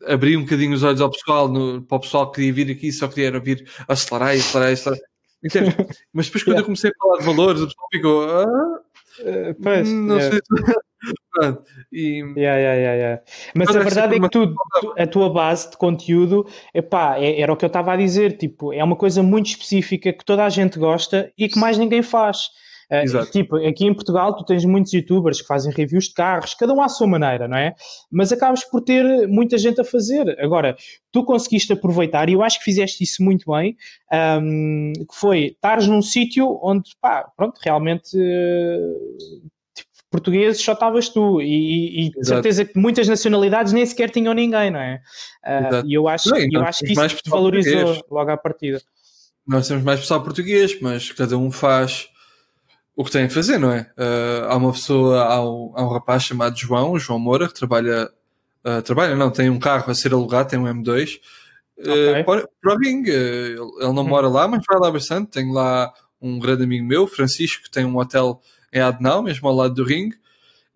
abri um bocadinho os olhos ao pessoal, no, para o pessoal que queria vir aqui, só queria vir acelerar e acelerar e acelerar. Mas depois, quando Yeah. eu comecei a falar de valores, o pessoal ficou. Ah, Uh, pois, não yeah. sei. Pronto. E, Yeah, yeah, yeah. Mas a verdade é que tu, tu- a tua base de conteúdo, epá, é- era o que eu estava a dizer, tipo, é uma coisa muito específica que toda a gente gosta e que mais ninguém faz. Uh, tipo, aqui em Portugal tu tens muitos youtubers que fazem reviews de carros, cada um à sua maneira, não é? Mas acabas por ter muita gente a fazer. Agora, tu conseguiste aproveitar, e eu acho que fizeste isso muito bem, um, que foi estares num sítio onde, pá, pronto, realmente uh, portugueses só estavas tu, e, e- de certeza que muitas nacionalidades nem sequer tinham ninguém, não é? Uh, e eu acho, Não, eu acho que isso valorizou português. logo à partida. nós temos mais pessoal português, mas cada um faz o que tem a fazer, não é? Ah, há uma pessoa, há um, há um rapaz chamado João, João Moura, que trabalha, ah, trabalha, não, tem um carro a ser alugado, tem um M2, Ok. uh, ele, ele não Hum. mora lá, mas vai lá bastante. Tem lá um grande amigo meu, Francisco, que tem um hotel em Adenau, mesmo ao lado do ringue.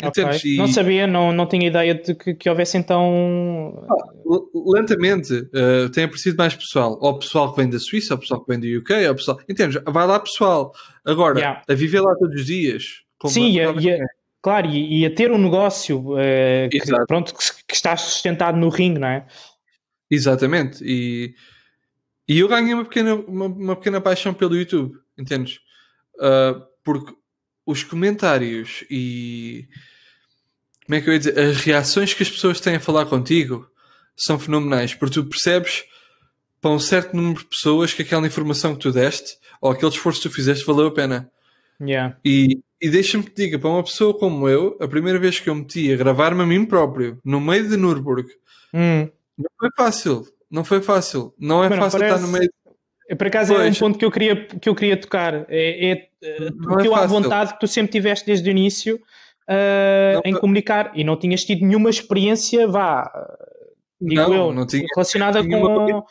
Ok. Entendes? E- Não sabia, não, não tinha ideia de que, que houvesse então. L- lentamente uh, tem aparecido mais pessoal. Ou pessoal que vem da Suíça, ou pessoal que vem do UK, ou pessoal. Entendes? Vai lá pessoal. Agora, Yeah. a viver lá todos os dias. como- Sim, a- e a- claro, e, e a ter um negócio eh, que, pronto, que, que está sustentado no ringue, não é? Exatamente. E, e eu ganhei uma pequena, uma, uma pequena paixão pelo YouTube. Entendes? Uh, porque os comentários e. Como é que eu ia dizer? As reações que as pessoas têm a falar contigo são fenomenais. Porque tu percebes para um certo número de pessoas que aquela informação que tu deste ou aquele esforço que tu fizeste valeu a pena. Yeah. E, e deixa-me que te diga, para uma pessoa como eu, a primeira vez que eu meti a gravar-me a mim próprio, no meio de Nürburgring, Hum. não foi fácil. Não foi fácil. Não é Mas não fácil parece- estar no meio. Por acaso era um Pois. ponto que eu queria, que eu queria tocar. É, é, eh, Não é à vontade que tu sempre tiveste desde o início Não em comunicar e não tinhas tido nenhuma experiência, vá, digo Não, eu, não tinha relacionada nenhuma com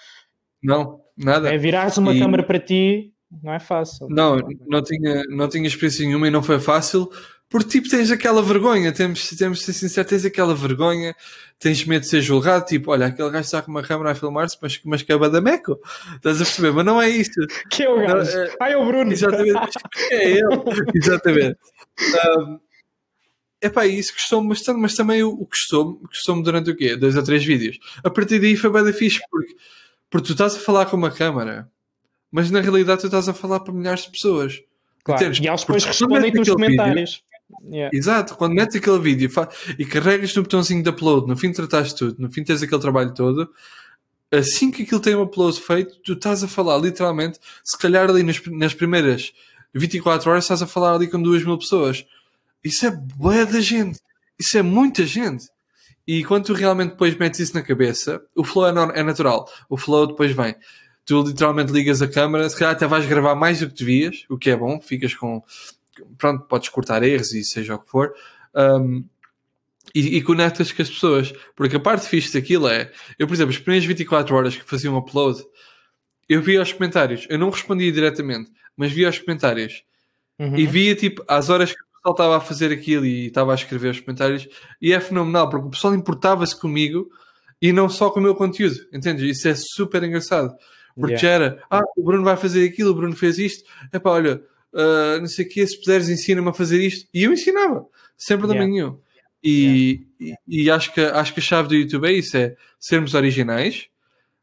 Não, nada. é, virares uma E- câmara para ti, não é fácil. Não, não tinha, não tinha experiência nenhuma e não foi fácil. Porque, tipo, tens aquela vergonha, temos, temos de ser sinceros, tens aquela vergonha, tens medo de ser julgado, tipo, olha, aquele gajo está com uma câmera a filmar-se, mas, mas que é badameco. Estás a perceber? Mas não é isso. Que é o Não, gajo? é- Ah, é o Bruno. Exatamente. É ele. Exatamente. Um, epá, isso custou-me bastante, mas também o, custou-me, custou-me durante o quê? Dois ou três vídeos. A partir daí foi bem fixe, porque, porque tu estás a falar com uma câmara, mas na realidade tu estás a falar para milhares de pessoas. Claro. Entendes? E eles depois respondem-te nos comentários. Yeah. Exato, quando metes aquele vídeo fa- e carregas no botãozinho de upload, no fim trataste tudo, no fim tens aquele trabalho todo, assim que aquilo tem um upload feito, tu estás a falar literalmente, se calhar ali nas, nas primeiras 24 horas estás a falar ali com duas mil pessoas. Isso é boa da gente. Isso é muita gente. E quando tu realmente depois metes isso na cabeça, o flow é, é natural. O flow depois vem. Tu literalmente ligas a câmera, se calhar até vais gravar mais do que devias, o que é bom, ficas com. Pronto, podes cortar erros e seja o que for. Um, e, e conectas com as pessoas. Porque a parte fixe daquilo é, eu, por exemplo, as primeiras 24 horas que fazia um upload, eu via os comentários. Eu não respondia diretamente, mas via os comentários. Uhum. E via, tipo, às horas que o pessoal estava a fazer aquilo e estava a escrever os comentários. E é fenomenal, porque o pessoal importava-se comigo e não só com o meu conteúdo. Entendes? Isso é super engraçado. Porque Yeah. já era, ah, o Bruno vai fazer aquilo, o Bruno fez isto. Epá, olha, ah, não sei o que, se puderes ensina-me a fazer isto. E eu ensinava, sem problema Yeah. nenhum. E, e, e acho, que, acho que a chave do YouTube é isso, é sermos originais,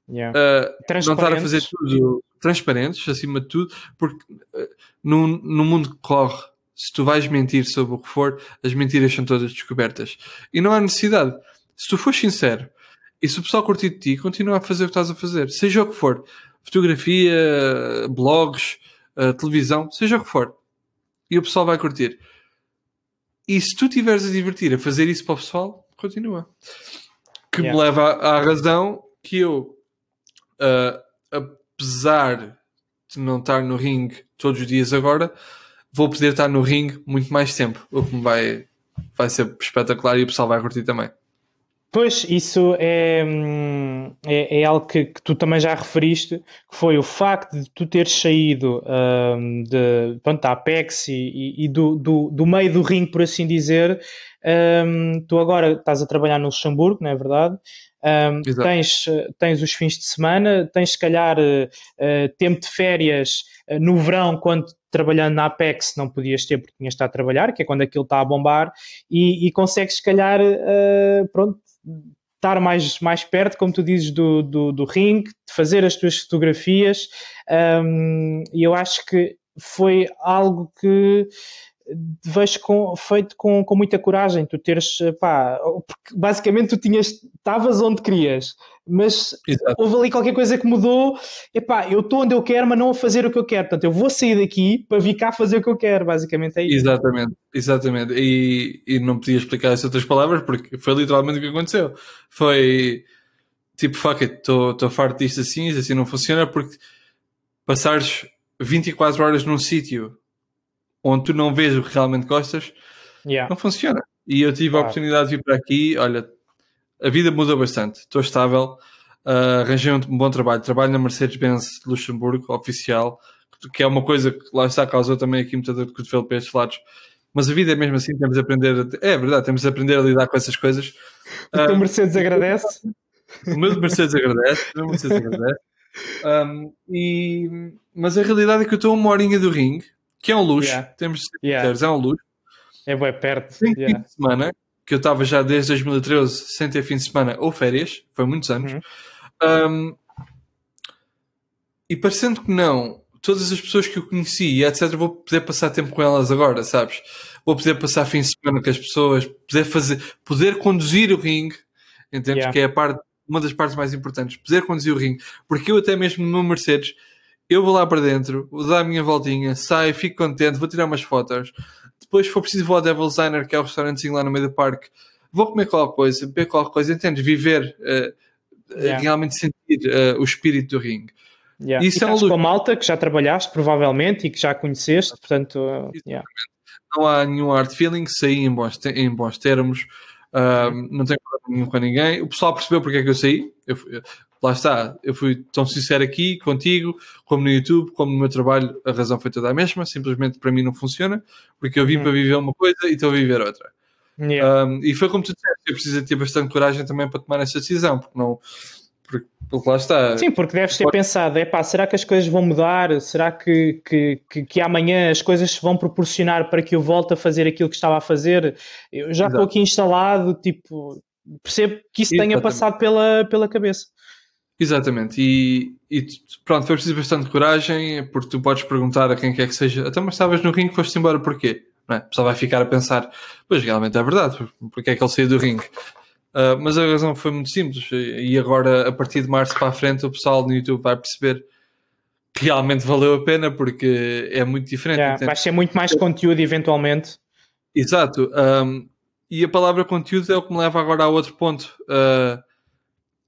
Yeah. ah, não estar a fazer tudo transparentes, acima de tudo, porque uh, no, no mundo que corre, se tu vais mentir sobre o que for, as mentiras são todas descobertas. E não há necessidade. Se tu fores sincero E se o pessoal curtir de ti, continua a fazer o que estás a fazer. Seja o que for. Fotografia, blogs, uh, televisão, seja o que for. E o pessoal vai curtir. E se tu estiveres a divertir a fazer isso para o pessoal, continua. Que yeah. me leva à, à, razão que eu, uh, apesar de não estar no ringue todos os dias agora, vou poder estar no ringue muito mais tempo. O que me vai, vai ser espetacular e o pessoal vai curtir também. Pois, isso é, hum, é, é algo que, que, tu também já referiste, que foi o facto de tu teres saído um, de, pronto, da Apex e, e, e do, do, do, meio do ringue, por assim dizer. Um, tu agora estás a trabalhar no Luxemburgo, não é verdade? Um, tens, tens os fins de semana, tens se calhar uh, tempo de férias uh, no verão, quando trabalhando na Apex não podias ter porque tinhas de estar a trabalhar, que é quando aquilo está a bombar, e, e consegues se calhar uh, pronto, estar mais, mais perto, como tu dizes, do, do, do ring, de fazer as tuas fotografias, um, e eu acho que foi algo que vejo com, feito com, com muita coragem, tu teres, pá, basicamente tu tinhas, estavas onde querias, mas Exato. houve ali qualquer coisa que mudou, epá, eu estou onde eu quero, mas não a fazer o que eu quero, portanto eu vou sair daqui para vir cá fazer o que eu quero, basicamente é isso. Exatamente, exatamente, e, e não podia explicar essas outras palavras porque foi literalmente o que aconteceu, foi tipo, fuck it, estou farto disto assim, assim não funciona porque passares 24 horas num sítio onde tu não vês o que realmente gostas, yeah. não funciona. E eu tive claro. a oportunidade de vir para aqui, olha, a vida mudou bastante, estou estável, uh, arranjei um bom trabalho, trabalho na Mercedes-Benz Luxemburgo, oficial, que é uma coisa que lá está, causou também aqui muita dor de cotovelo para estes lados. Mas a vida é mesmo assim, temos de aprender, a, é verdade, temos de aprender a lidar com essas coisas. O teu uh, Mercedes agradece? O meu Mercedes agradece, o meu Mercedes agradece. Um, e, mas a realidade é que eu estou uma horinha do ringue, que é um luxo, yeah. temos de ser yeah. é um luxo. É bem perto. Tem yeah. fim de semana, que eu estava já desde 2013 sem ter fim de semana ou férias, foi muitos anos. Uhum. Um, e parecendo que não, todas as pessoas que eu conheci etc, vou poder passar tempo com elas agora, sabes? Vou poder passar fim de semana com as pessoas, poder fazer, poder conduzir o ringue, entendes? Yeah. Que é a parte, uma das partes mais importantes, poder conduzir o ringue, porque eu até mesmo no meu Mercedes eu vou lá para dentro, vou dar a minha voltinha, saio, fico contente, vou tirar umas fotos. Depois, se for preciso, vou ao Devil's Diner, que é o restaurantezinho lá no meio do parque. Vou comer qualquer coisa, beber qualquer coisa, entendes? Viver, uh, yeah. realmente sentir uh, o espírito do ringue. Yeah. Isso e é um com a malta que já trabalhaste, provavelmente, e que já conheceste, portanto, uh, yeah. não há nenhum hard feeling, saí em bons, em bons termos, uh, não tenho problema nenhum com ninguém. O pessoal percebeu porque é que eu saí. Eu, lá está, eu fui tão sincero aqui contigo, como no YouTube, como no meu trabalho, a razão foi toda a mesma, simplesmente para mim não funciona, porque eu vim uhum. para viver uma coisa e estou a viver outra. Yeah. Um, e foi como tu disseste, eu preciso ter bastante coragem também para tomar essa decisão, porque não. Porque, porque lá está. Sim, porque deves ter Pode... pensado, é pá, será que as coisas vão mudar? Será que, que, que, que, amanhã as coisas se vão proporcionar para que eu volte a fazer aquilo que estava a fazer? Eu já estou aqui instalado, tipo, percebo que isso Exatamente. tenha passado pela, pela cabeça. Exatamente, e, e, pronto, foi preciso bastante coragem, porque tu podes perguntar a quem quer que seja, até mas estavas no ringue, foste embora porquê? Não é? O pessoal vai ficar a pensar, pois realmente é verdade, porque é que ele saiu do ringue? Uh, mas a razão foi muito simples, e agora, a partir de março para a frente, o pessoal no YouTube vai perceber que realmente valeu a pena, porque é muito diferente. Yeah, vai ser muito mais conteúdo, eventualmente. Exato, um, e a palavra conteúdo é o que me leva agora a outro ponto. Uh,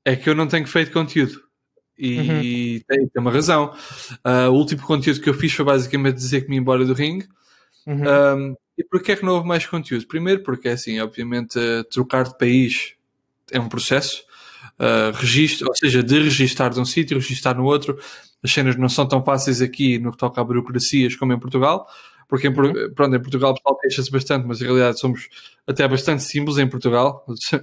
é que eu não tenho feito conteúdo. E uhum. tem, tem, uma razão. Uh, o último conteúdo que eu fiz foi basicamente dizer que me ia embora do ringue. Uhum. Um, e porquê é que não houve mais conteúdo? Primeiro porque, assim, obviamente, uh, trocar de país é um processo. Uh, registro, ou seja, de registar de um sítio, registar no outro. As cenas não são tão fáceis aqui no que toca a burocracias como em Portugal porque em, uhum. pronto, em Portugal o pessoal queixa-se bastante, mas em realidade somos até bastante simples em Portugal, se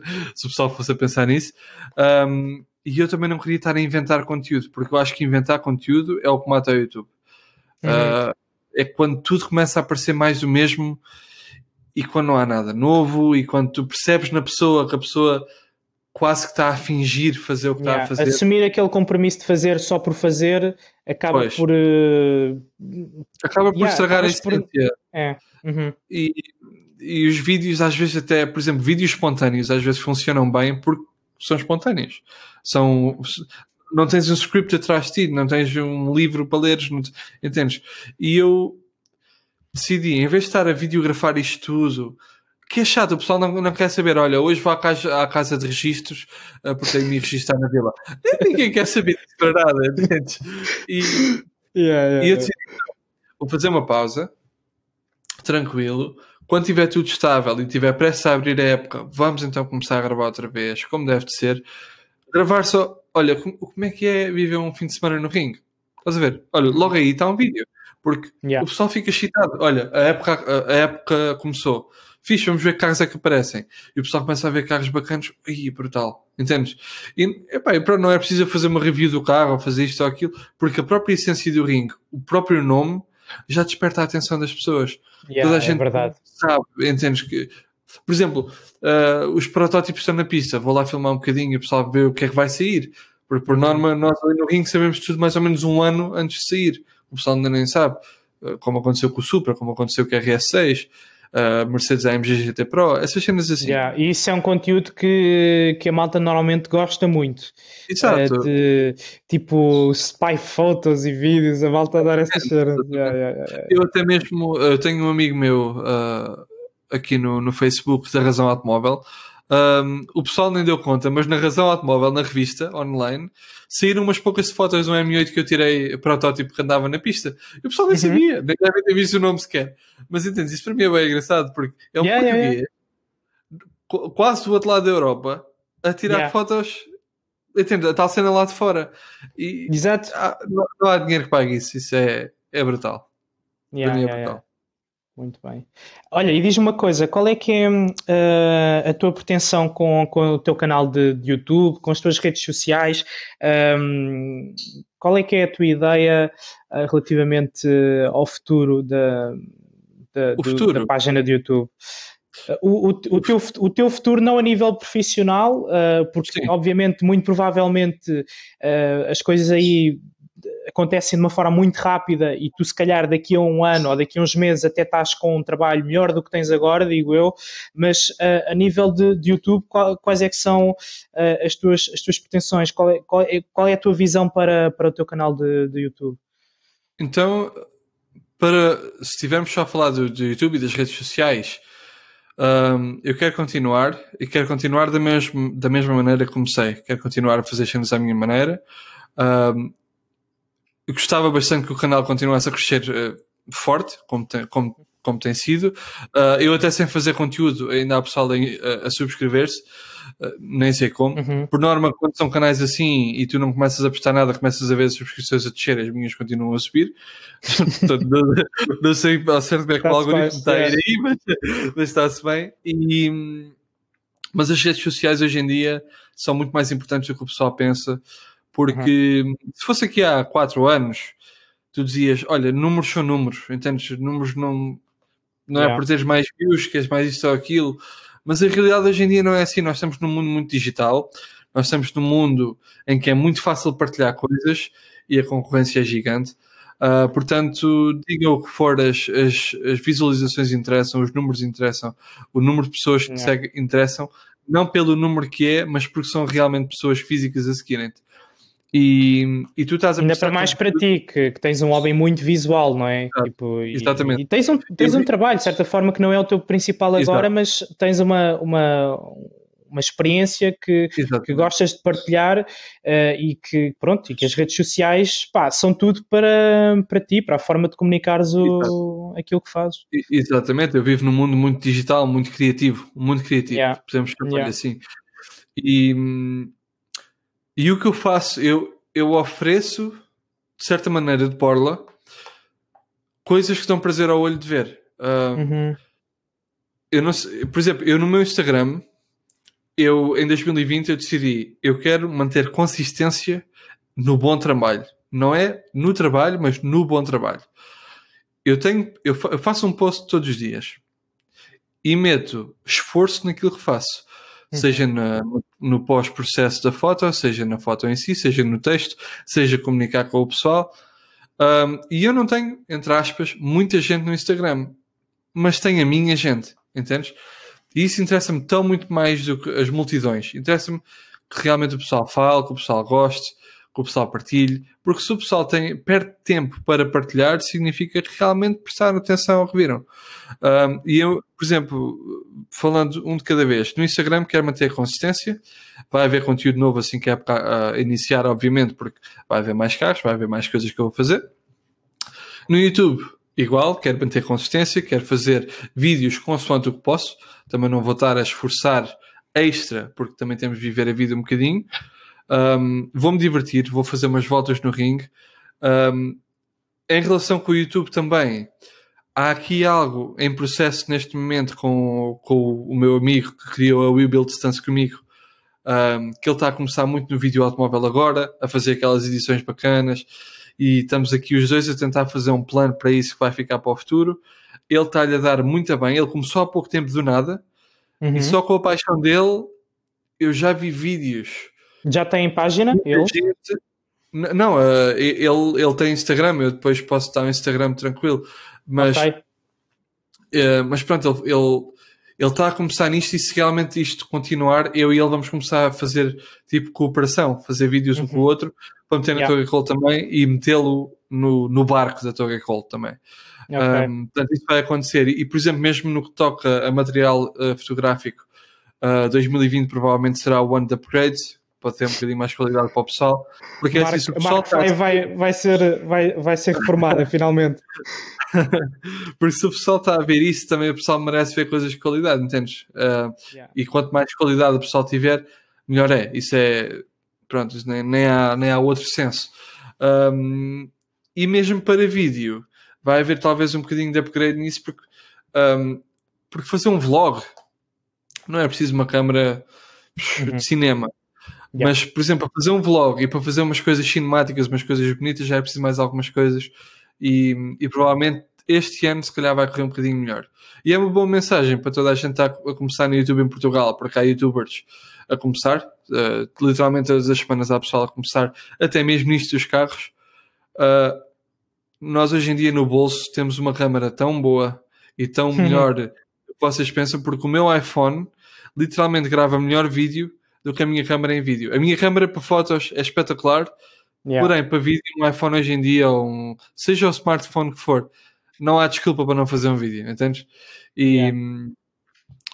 o pessoal fosse a pensar nisso. Um, e eu também não queria estar a inventar conteúdo, porque eu acho que inventar conteúdo é o que mata o YouTube. Uhum. Uh, é quando tudo começa a aparecer mais do mesmo e quando não há nada novo e quando tu percebes na pessoa que a pessoa quase que está a fingir fazer o que yeah. está a fazer. Assumir aquele compromisso de fazer só por fazer acaba pois. por. Uh... Acaba por yeah, estragar a essência. Por... É. Uhum. E, e os vídeos, às vezes, até, por exemplo, vídeos espontâneos, às vezes funcionam bem porque são espontâneos. São, não tens um script atrás de ti, não tens um livro para leres, não, entendes? E eu decidi, em vez de estar a videografar isto tudo, que é chato, o pessoal não, não quer saber, olha, hoje vou à casa, à casa de registros uh, porque tenho de me registrar na vila. Ninguém quer saber disso para nada? E, yeah, yeah, e eu decidi, vou fazer uma pausa, tranquilo, quando tiver tudo estável e tiver pressa a abrir a época, vamos então começar a gravar outra vez, como deve de ser. Gravar só, olha, como é que é viver um fim de semana no ringue? Estás a ver? Olha, logo aí está um vídeo. Porque yeah. o pessoal fica excitado. Olha, a época, a, época começou. Fixe, vamos ver que carros é que aparecem. E o pessoal começa a ver carros bacanas. Ih, brutal. Entendes? E, epá, e pronto, não é preciso fazer uma review do carro ou fazer isto ou aquilo, porque a própria essência do ringue, o próprio nome, já desperta a atenção das pessoas. Yeah, Toda a é gente verdade. sabe, entendes que. Por exemplo, uh, os protótipos estão na pista, vou lá filmar um bocadinho e o pessoal vê o que é que vai sair. Porque, por norma, nós ali no ringue sabemos tudo mais ou menos um ano antes de sair. O pessoal ainda nem sabe. Uh, como aconteceu com o Supra, como aconteceu com o RS6 uh, Mercedes AMG GT Pro, essas cenas assim. Yeah, isso é um conteúdo que, que a malta normalmente gosta muito. Exato. Uh, de, tipo spy photos e vídeos, a malta adora essas é, cenas. Yeah, yeah, eu até mesmo, eu tenho um amigo meu uh, aqui no, no Facebook da Razão Automóvel um, o pessoal nem deu conta, mas na razão automóvel, na revista online, saíram umas poucas fotos do M8 que eu tirei protótipo que andava na pista. E o pessoal nem uhum. sabia, nem devem ter visto o nome sequer. Mas entendes, isso para mim é bem engraçado, porque é um yeah, português, yeah, yeah. quase do outro lado da Europa, a tirar fotos. Entende? A tal cena lá de fora. E, Exato. Há, não, não, há dinheiro que pague isso. Isso é, é brutal. para mim é brutal. Muito bem. Olha, e diz-me uma coisa, qual é que é uh, a tua pretensão com, com o teu canal de, de YouTube, com as tuas redes sociais? Um, qual é que é a tua ideia uh, relativamente ao futuro da, da, do, futuro. da página de YouTube? O, o, o, teu, o teu futuro não a nível profissional, uh, porque Sim. obviamente, muito provavelmente, as coisas aí acontecem de uma forma muito rápida e tu, se calhar, daqui a um ano ou daqui a uns meses até estás com um trabalho melhor do que tens agora, digo eu, mas uh, a nível de, de YouTube, qual, quais é que são uh, as, tuas, as tuas pretensões? Qual é, qual é, qual, é, a tua visão para, para o teu canal de, de YouTube? Então, para, se estivermos só a falar do, do YouTube e das redes sociais, um, eu quero continuar e quero continuar da, mesmo, da mesma maneira que comecei. Quero continuar a fazer cenas à minha maneira. Um, eu gostava bastante que o canal continuasse a crescer uh, forte, como tem, como, como tem sido. Uh, eu até sem fazer conteúdo, ainda há pessoal a, a subscrever-se, uh, nem sei como. Uhum. Por norma, quando são canais assim e tu não começas a prestar nada, começas a ver as subscrições a descer, as minhas continuam a subir. não, não, sei ao certo como é que o algoritmo está a ir aí, mas, mas está-se bem. E, mas as redes sociais hoje em dia são muito mais importantes do que o pessoal pensa. Porque uhum. se fosse aqui há quatro anos, tu dizias, olha, números são números, entendes? Números não, não é yeah. é por teres mais views, que és mais isto ou aquilo. Mas a realidade hoje em dia não é assim. Nós estamos num mundo muito digital, nós estamos num mundo em que é muito fácil partilhar coisas e a concorrência é gigante. Uh, portanto, digam o que for, as, as, as, visualizações interessam, os números interessam, o número de pessoas que yeah. seguem interessam, não pelo número que é, mas porque são realmente pessoas físicas a seguirem-te. E, e tu estás a Ainda para mais para ti, que, que, tens um hobby muito visual, não é? Tipo, Exatamente. E, e tens, um, tens um trabalho, de certa forma, que não é o teu principal agora, Exato. mas tens uma, uma, uma experiência que, que gostas de partilhar uh, e que, pronto, e que as redes sociais pá, são tudo para, para ti, para a forma de comunicares o, aquilo que fazes. Exatamente, eu vivo num mundo muito digital, muito criativo, muito criativo, yeah. podemos chamar yeah. assim. E hum, e o que eu faço, eu, eu ofereço, de certa maneira, de borla, coisas que dão prazer ao olho de ver. Uh, uhum. Eu não sei, por exemplo, eu no meu Instagram, eu em 2020 eu decidi, eu quero manter consistência no bom trabalho. Não é no trabalho, mas no bom trabalho. Eu tenho, eu faço um post todos os dias e meto esforço naquilo que faço seja na, no pós-processo da foto, seja na foto em si, seja no texto, seja comunicar com o pessoal. Um, e eu não tenho, entre aspas, muita gente no Instagram, mas tenho a minha gente, entendes? E isso interessa-me tão muito mais do que as multidões. Interessa-me que realmente o pessoal fale, que o pessoal goste, que o pessoal partilhe, porque se o pessoal tem, perde tempo para partilhar, significa que realmente prestaram atenção ao que viram. Um, e eu, por exemplo, falando um de cada vez, no Instagram quero manter a consistência, vai haver conteúdo novo assim que é para iniciar, obviamente, porque vai haver mais carros, vai haver mais coisas que eu vou fazer. No YouTube, igual, quero manter consistência, quero fazer vídeos consoante o que posso, também não vou estar a esforçar extra, porque também temos de viver a vida um bocadinho. Um, vou-me divertir, vou fazer umas voltas no ringue. Um, em relação com o YouTube também, há aqui algo em processo neste momento com, com o meu amigo que criou a We Build Stance comigo, um, que ele está a começar muito no vídeo automóvel agora, a fazer aquelas edições bacanas, e estamos aqui os dois a tentar fazer um plano para isso que vai ficar para o futuro. Ele está-lhe a dar muito bem, ele começou há pouco tempo do nada, uhum. e só com a paixão dele, eu já vi vídeos. Já tem página? Ele? Não, uh, ele, ele tem Instagram, eu depois posso dar um Instagram tranquilo, mas, okay. uh, mas pronto, ele, ele ele está a começar nisto e se realmente isto continuar, eu e ele vamos começar a fazer tipo cooperação, fazer vídeos uhum. um com o uhum. outro, para meter na yeah. Torre Call também e metê-lo no, no barco da Torre Call também. Okay. Um, portanto, isso vai acontecer. E, por exemplo, mesmo no que toca a material uh, fotográfico, uh, 2020 provavelmente será o ano de upgrades, pode ter um bocadinho mais qualidade para o pessoal. Porque Marco, assim, o pessoal está... vai, vai, ser, vai, vai ser reformada finalmente. Porque se o pessoal está a ver isso, também o pessoal merece ver coisas de qualidade, entendes? Uh, yeah. E quanto mais qualidade o pessoal tiver, melhor é. Isso é. Pronto, nem, nem, há, nem há outro senso. Um, e mesmo para vídeo, vai haver talvez um bocadinho de upgrade nisso, porque, um, porque fazer um vlog não é preciso uma câmera uhum. de cinema. Yeah. Mas, por exemplo, para fazer um vlog e para fazer umas coisas cinemáticas, umas coisas bonitas, já é preciso mais algumas coisas e, e provavelmente este ano se calhar vai correr um bocadinho melhor. E é uma boa mensagem para toda a gente estar a começar no YouTube em Portugal, porque há youtubers a começar, uh, literalmente todas as semanas há pessoal a começar, até mesmo nisto dos carros. Uh, nós hoje em dia no bolso temos uma câmera tão boa e tão melhor que vocês pensam, porque o meu iPhone literalmente grava melhor vídeo do que a minha câmera em vídeo. A minha câmera para fotos é espetacular, Yeah. Porém, para vídeo, um iPhone hoje em dia, ou um, seja o smartphone que for, não há desculpa para não fazer um vídeo, entendes? E yeah.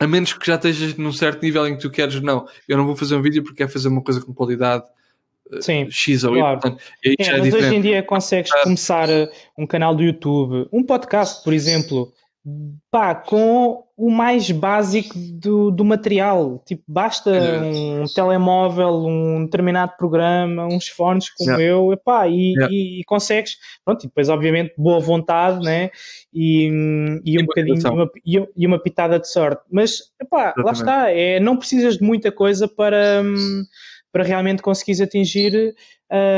a menos que já estejas num certo nível em que tu queres, não, eu não vou fazer um vídeo porque quero fazer uma coisa com qualidade. Eh, Sim, X ou claro. Y, é, é mas hoje em dia consegues começar eh, um canal do YouTube, um podcast, por exemplo, pá, com o mais básico do, do material. Tipo, basta um telemóvel, um determinado programa, uns fones como yeah. eu, epá, e, yeah. e, e, consegues. Pronto, e depois, obviamente, boa vontade, né? E, e um bocadinho uma, e, uma pitada de sorte. Mas, epá, lá está, é, não precisas de muita coisa para, para realmente conseguires atingir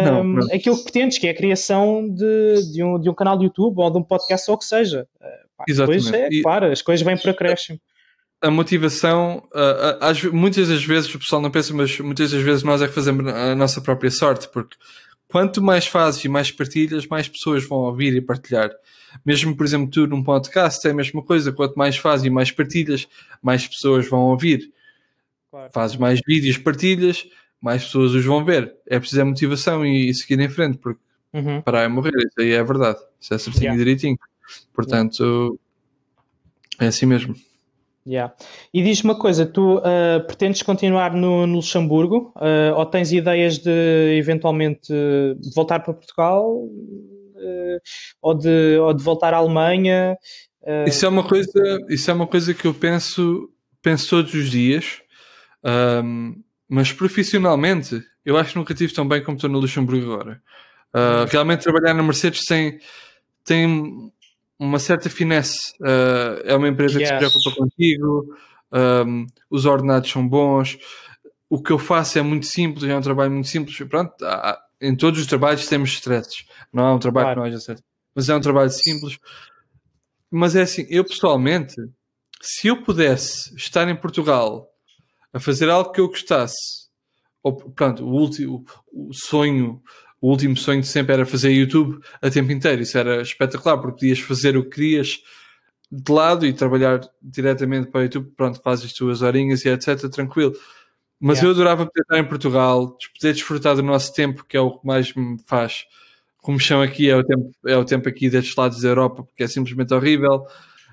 não, não. aquilo que pretendes, que é a criação de, de, um, de um canal de YouTube ou de um podcast ou o que seja. Exatamente. Depois é, e claro, as coisas vêm por acréscimo. A motivação, uh, muitas das vezes o pessoal não pensa, mas muitas das vezes nós é que fazemos a nossa própria sorte, porque quanto mais fazes e mais partilhas, mais pessoas vão ouvir e partilhar. Mesmo, por exemplo, tu num podcast é a mesma coisa, quanto mais fazes e mais partilhas, mais pessoas vão ouvir. Claro. Fazes mais vídeos, partilhas, mais pessoas os vão ver. É preciso a motivação e, e seguir em frente, porque uhum. parar é morrer, isso aí é verdade. Isso é certinho yeah. direitinho. Portanto, é assim mesmo. Yeah. E diz uma coisa, tu uh, pretendes continuar no, no Luxemburgo uh, ou tens ideias de eventualmente voltar para Portugal uh, ou, de, ou de voltar à Alemanha? Isso é uma coisa, isso é uma coisa que eu penso, penso todos os dias, um, mas profissionalmente eu acho que nunca tive tão bem como estou no Luxemburgo agora. realmente trabalhar na Mercedes tem, tem uma certa finesse. Uh, é uma empresa yes. que se preocupa contigo, um, os ordenados são bons. O que eu faço é muito simples, é um trabalho muito simples. Pronto, há, em todos os trabalhos temos stresses. Não é um trabalho claro. que não haja stress. Mas é um trabalho simples. Mas é assim, eu pessoalmente, se eu pudesse estar em Portugal a fazer algo que eu gostasse, ou pronto, o último o sonho o último sonho de sempre era fazer YouTube a tempo inteiro. Isso era espetacular, porque podias fazer o que querias de lado e trabalhar diretamente para o YouTube. Pronto, fazes as tuas horinhas e etc. Tranquilo. Mas Yeah. eu adorava poder estar em Portugal, poder desfrutar do nosso tempo, que é o que mais me faz. Como chama aqui, é o tempo, é o tempo aqui destes lados da Europa, porque é simplesmente horrível.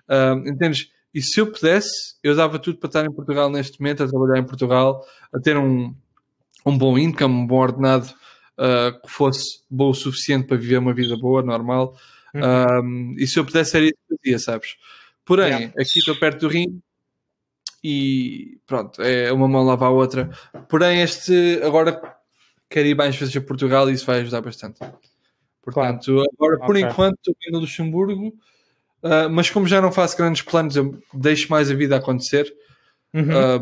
Ah, entendes? E se eu pudesse, eu dava tudo para estar em Portugal neste momento, a trabalhar em Portugal, a ter um, um bom income, um bom ordenado, ah, que fosse bom o suficiente para viver uma vida boa, normal. Uhum. Um, e se eu pudesse era isso que fazia, sabes? Porém, Yeah. aqui estou perto do rim e pronto, é uma mão lava a outra. Porém, este agora quero ir mais vezes a Portugal e isso vai ajudar bastante. Portanto, agora por Ok. enquanto estou aqui no Luxemburgo, ah, mas como já não faço grandes planos, eu deixo mais a vida acontecer, Uhum. ah,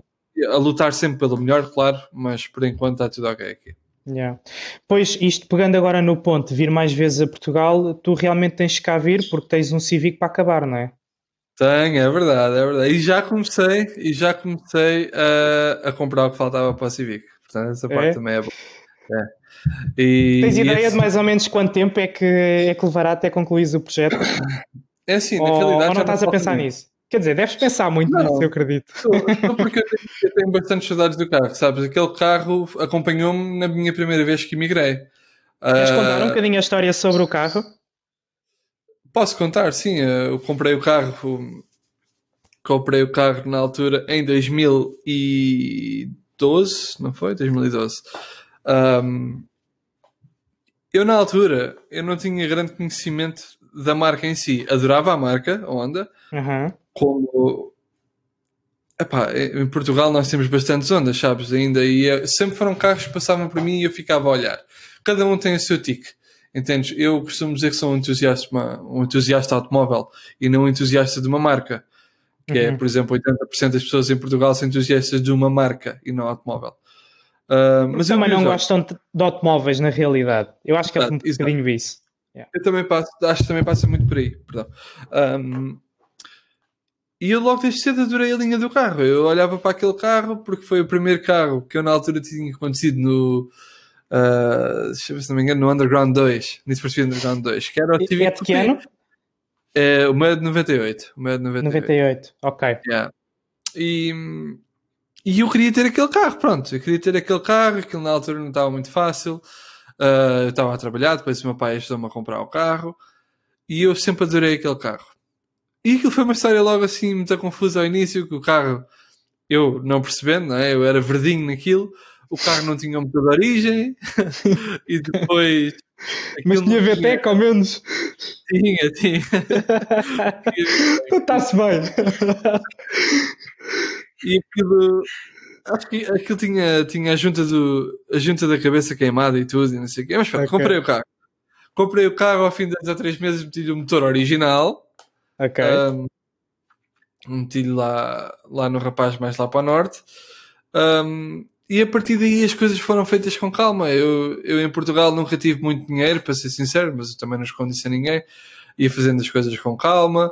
a lutar sempre pelo melhor, claro, mas por enquanto está tudo ok aqui. Yeah. Pois, isto pegando agora no ponto de vir mais vezes a Portugal, tu realmente tens que cá vir porque tens um cívico para acabar, não é? Tenho, é verdade, é verdade. E já comecei, e já comecei a, a comprar o que faltava para o Civic. Portanto, essa parte É? também é boa. É. E, Tens e ideia esse- de mais ou menos quanto tempo é que, é que levará até concluís o projeto? É assim, na ou, realidade. ou não estás a pensar nisso? Quer dizer, deves pensar muito Não. nisso, eu acredito. Porque eu tenho, eu tenho bastante saudades do carro, sabes? Aquele carro acompanhou-me na minha primeira vez que emigrei. Queres Ah, contar um bocadinho a história sobre o carro? Posso contar, sim. Eu comprei o carro. Comprei o carro na altura em 2012, não foi? 2012. Ahm, eu na altura eu não tinha grande conhecimento da marca em si. Adorava a marca, a Honda, Aham. Como Epá, em Portugal nós temos bastantes ondas, sabes? Ainda e eh, sempre foram carros que passavam por mim e eu ficava a olhar. Cada um tem o seu tique, entendes? Eu costumo dizer que sou um entusiasta, um entusiasta automóvel e não um entusiasta de uma marca. Que é, Uhum. por exemplo, 80% das pessoas em Portugal são entusiastas de uma marca e não automóvel. Ah, mas eu Também não gostam de automóveis, na realidade. Eu acho que é um bocadinho isso. Eu também passo, acho que também passa muito por aí, perdão. Ahm, e eu logo desde cedo adorei a linha do carro. Eu olhava para aquele carro porque foi o primeiro carro que eu na altura tinha conhecido no. ah, deixa eu ver se não me engano, no Underground 2, Need for Speed Underground 2, que era o Civic é de que ano? É, o meu é de 98. O meu é de 98. 98. Ok. Yeah. E, e eu queria ter aquele carro, pronto. Eu queria ter aquele carro, aquilo na altura não estava muito fácil. Ah, eu estava a trabalhar, depois o meu pai ajudou-me a comprar o carro e eu sempre adorei aquele carro. E aquilo foi uma história logo assim muito confusa ao início, que o carro, eu não percebendo, não é? eu era verdinho naquilo, o carro não tinha motor de origem e depois. Mas tinha VTEC ao menos. Tinha, tinha. Então está-se bem. E aquilo. Acho que aquilo tinha, tinha a, junta do, a junta da cabeça queimada e tudo, e não sei o quê. Mas pronto, Ok. comprei o carro. Comprei o carro ao fim de dois ou três meses, meti-lhe o motor original. Ok. Um, meti-lhe lá, lá no rapaz mais lá para o norte. Um, e a partir daí as coisas foram feitas com calma. Eu, eu em Portugal nunca tive muito dinheiro, para ser sincero, mas eu também não escondo isso a ninguém. Ia fazendo as coisas com calma,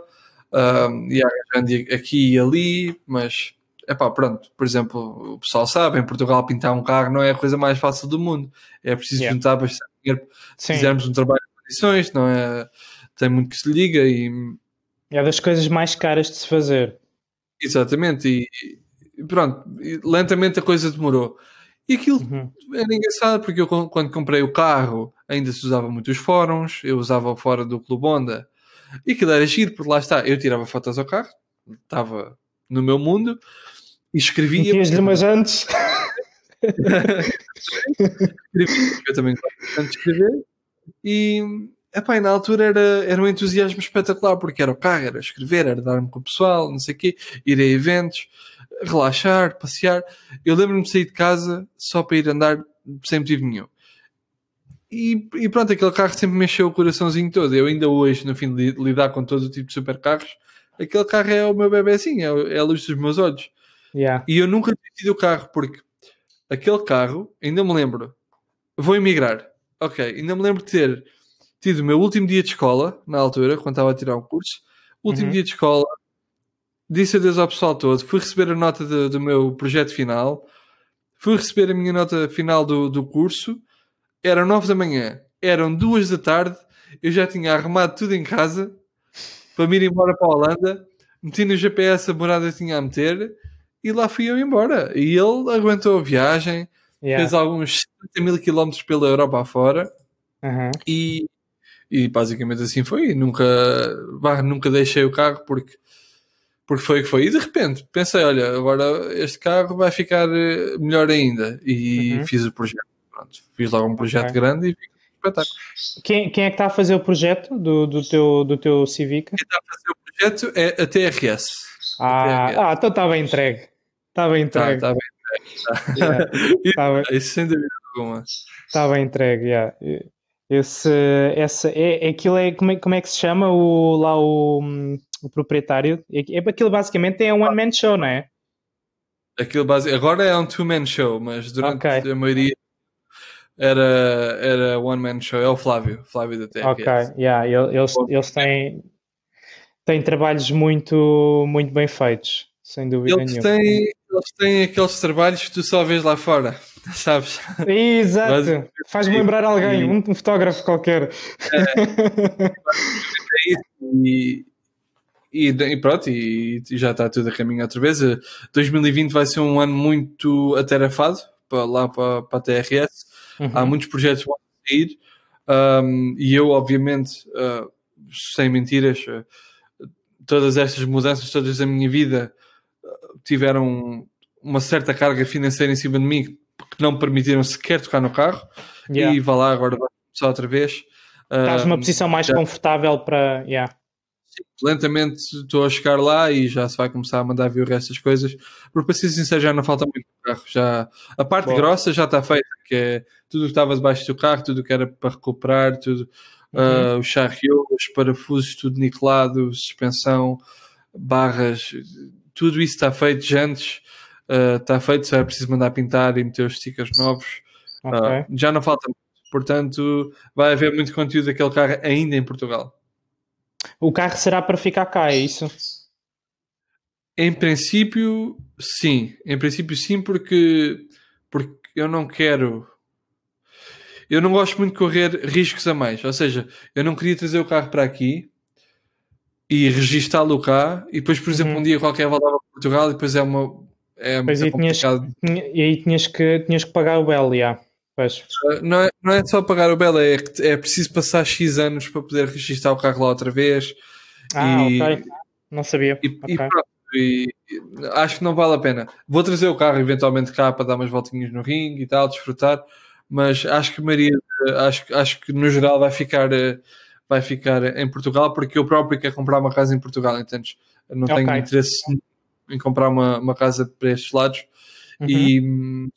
um, ia arranjando aqui e ali, mas é pá, pronto. Por exemplo, o pessoal sabe, em Portugal pintar um carro não é a coisa mais fácil do mundo. É preciso Yeah. juntar bastante dinheiro se Sim. fizermos um trabalho em condições, não é? Tem muito que se liga e É das coisas mais caras de se fazer. Exatamente, e, e pronto, e lentamente a coisa demorou. E aquilo Uhum. era engraçado porque eu quan- quando comprei o carro ainda se usava muito os fóruns, eu usava o fórum do Clube Honda e aquilo era giro, porque lá está, eu tirava fotos ao carro, estava no meu mundo e escrevia. Metias-lhe umas antes. escrevia, eu também gosto de escrever e epá, e na altura era, era um entusiasmo espetacular porque era o carro, era escrever, era dar-me com o pessoal, não sei o quê, ir a eventos, relaxar, passear. Eu lembro-me de sair de casa só para ir andar sem motivo nenhum. E, e pronto, aquele carro sempre me encheu o coraçãozinho todo. Eu ainda hoje, no fim de li- lidar com todo o tipo de supercarros, aquele carro é o meu bebezinho, é, é a luz dos meus olhos. Yeah. E eu nunca desisti do carro, porque aquele carro, ainda me lembro, vou emigrar. Ok, ainda me lembro de ter tido o meu último dia de escola, na altura, quando estava a tirar um curso. Último Uhum. dia de escola, disse adeus ao pessoal todo, fui receber a nota de- do meu projeto final, fui receber a minha nota final do, do curso, eram nove da manhã, eram duas da tarde, eu já tinha arrumado tudo em casa para me ir embora para a Holanda, meti no GPS a morada que tinha a meter e lá fui eu embora. E ele aguentou a viagem, Yeah. fez alguns 70 mil quilómetros pela Europa afora Uhum. e, e basicamente assim foi. Nunca, bah, nunca deixei o carro porque, porque foi o que foi. E de repente pensei: olha, agora este carro vai ficar eh, melhor ainda. E Uhum. fiz o projeto. Pronto, fiz logo um projeto Ok. grande e espetáculo. Quem, quem é que está a fazer o projeto do, do, teu, do teu Civica? Quem está a fazer o projeto é a TRS. Ah, TRS. ah então está bem entregue. Está bem Tá, entregue. tá. Tá bem. Isso sem dúvida alguma. Bem entregue, yeah. Esse, essa, é, aquilo é, como é, como é que se chama o, lá o, o proprietário? É, é, aquilo basicamente é um one-man show, não é? Aquilo base... Agora é um two-man show, mas durante Ok. a maioria era, era one-man show. É o Flávio, Flávio da TRS. Ok, yeah, ele- eles, eles têm, têm trabalhos muito, muito bem feitos, sem dúvida Eles nenhuma. têm, eles têm aqueles trabalhos que tu só vês lá fora, sabes? Exato, faz-me lembrar alguém, um, um fotógrafo qualquer. É isso. E, e, e pronto, e, e já está tudo a caminho outra vez. Eh, 2020 vai ser um ano muito atarefado para, lá para, para a TRS. Há Uhum. muitos projetos que vão sair um, e eu, obviamente, uh, sem mentiras, uh, todas estas mudanças, todas da minha vida uh, tiveram uma certa carga financeira em cima de mim que não permitiram sequer tocar no carro Yeah. e vá lá, agora vai começar outra vez. Estás numa Um, posição mais já- confortável para. Yeah. lentamente estou a chegar lá e já se vai começar a mandar vir essas coisas, porque para ser sincero já não falta muito carro. Já, a parte Boa. grossa já está feita, que é tudo que estava debaixo do carro, tudo que era para recuperar, tudo, ah, os charrios, os parafusos, tudo niquelado, suspensão, barras, tudo isso está feito, jantes, está feito, só é preciso mandar pintar e meter os stickers novos. Ok. Ah, já não falta. Portanto, vai haver muito conteúdo daquele carro ainda em Portugal. O carro será para ficar cá, é isso? Em princípio, sim. Em princípio, sim, porque, porque eu não quero. Eu não gosto muito de correr riscos a mais. Ou seja, eu não queria trazer o carro para aqui e registá-lo cá e depois, por exemplo, Uhum. um dia qualquer voltava para Portugal e depois é uma. É Pois muito tinhas- complicado. Tinha- E aí tinhas que, tinhas que pagar o Bell, yeah. Pois. Não é, não é só pagar o Bela, é é preciso passar X anos para poder registrar o carro lá outra vez. Ah, E- ok. Não sabia. E, Ok. e pronto, e- acho que não vale a pena. Vou trazer o carro eventualmente cá para dar umas voltinhas no ringue e tal, desfrutar, mas acho que Maria, acho, acho que no geral vai ficar, eh, vai ficar em Portugal, porque eu próprio quero comprar uma casa em Portugal, entendes? Eu não tenho Ok. interesse em comprar uma, uma casa para estes lados Uhum.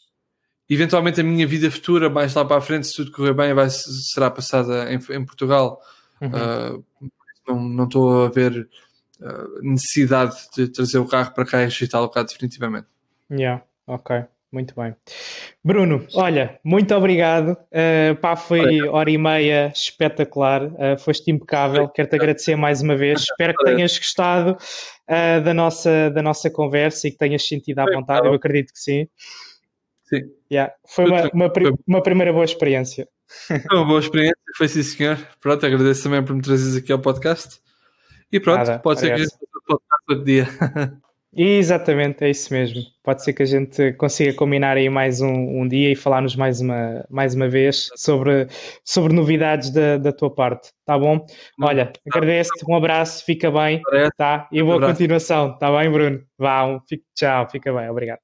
e eventualmente a minha vida futura, mais lá para a frente, se tudo correr bem, vai, será passada em, em Portugal. Uhum. Ah, não, estou a ver ah, necessidade de trazer o carro para cá e registá-lo cá definitivamente. Yeah, ok, muito bem. Bruno, olha, muito obrigado. Uh, pá, foi hora e meia espetacular, uh, foste impecável. Quero-te agradecer mais uma vez. Espero que tenhas gostado uh, da, nossa, da nossa conversa e que tenhas sentido à vontade. Eu acredito que sim. Sim. Yeah. Foi uma, uma, uma primeira boa experiência. Foi uma boa experiência, foi sim senhor. Pronto, agradeço também por me trazeres aqui ao podcast. E pronto, Nada, pode ser que a gente podcast outro dia. Exatamente, é isso mesmo. Pode ser que a gente consiga combinar aí mais um, um dia e falarmos mais uma, mais uma vez sobre, sobre novidades da, da tua parte, tá bom? Olha, agradeço-te, um abraço, fica bem, tá? E boa continuação, tá bem, Bruno? Vá, um, fica- tchau, fica bem, obrigado.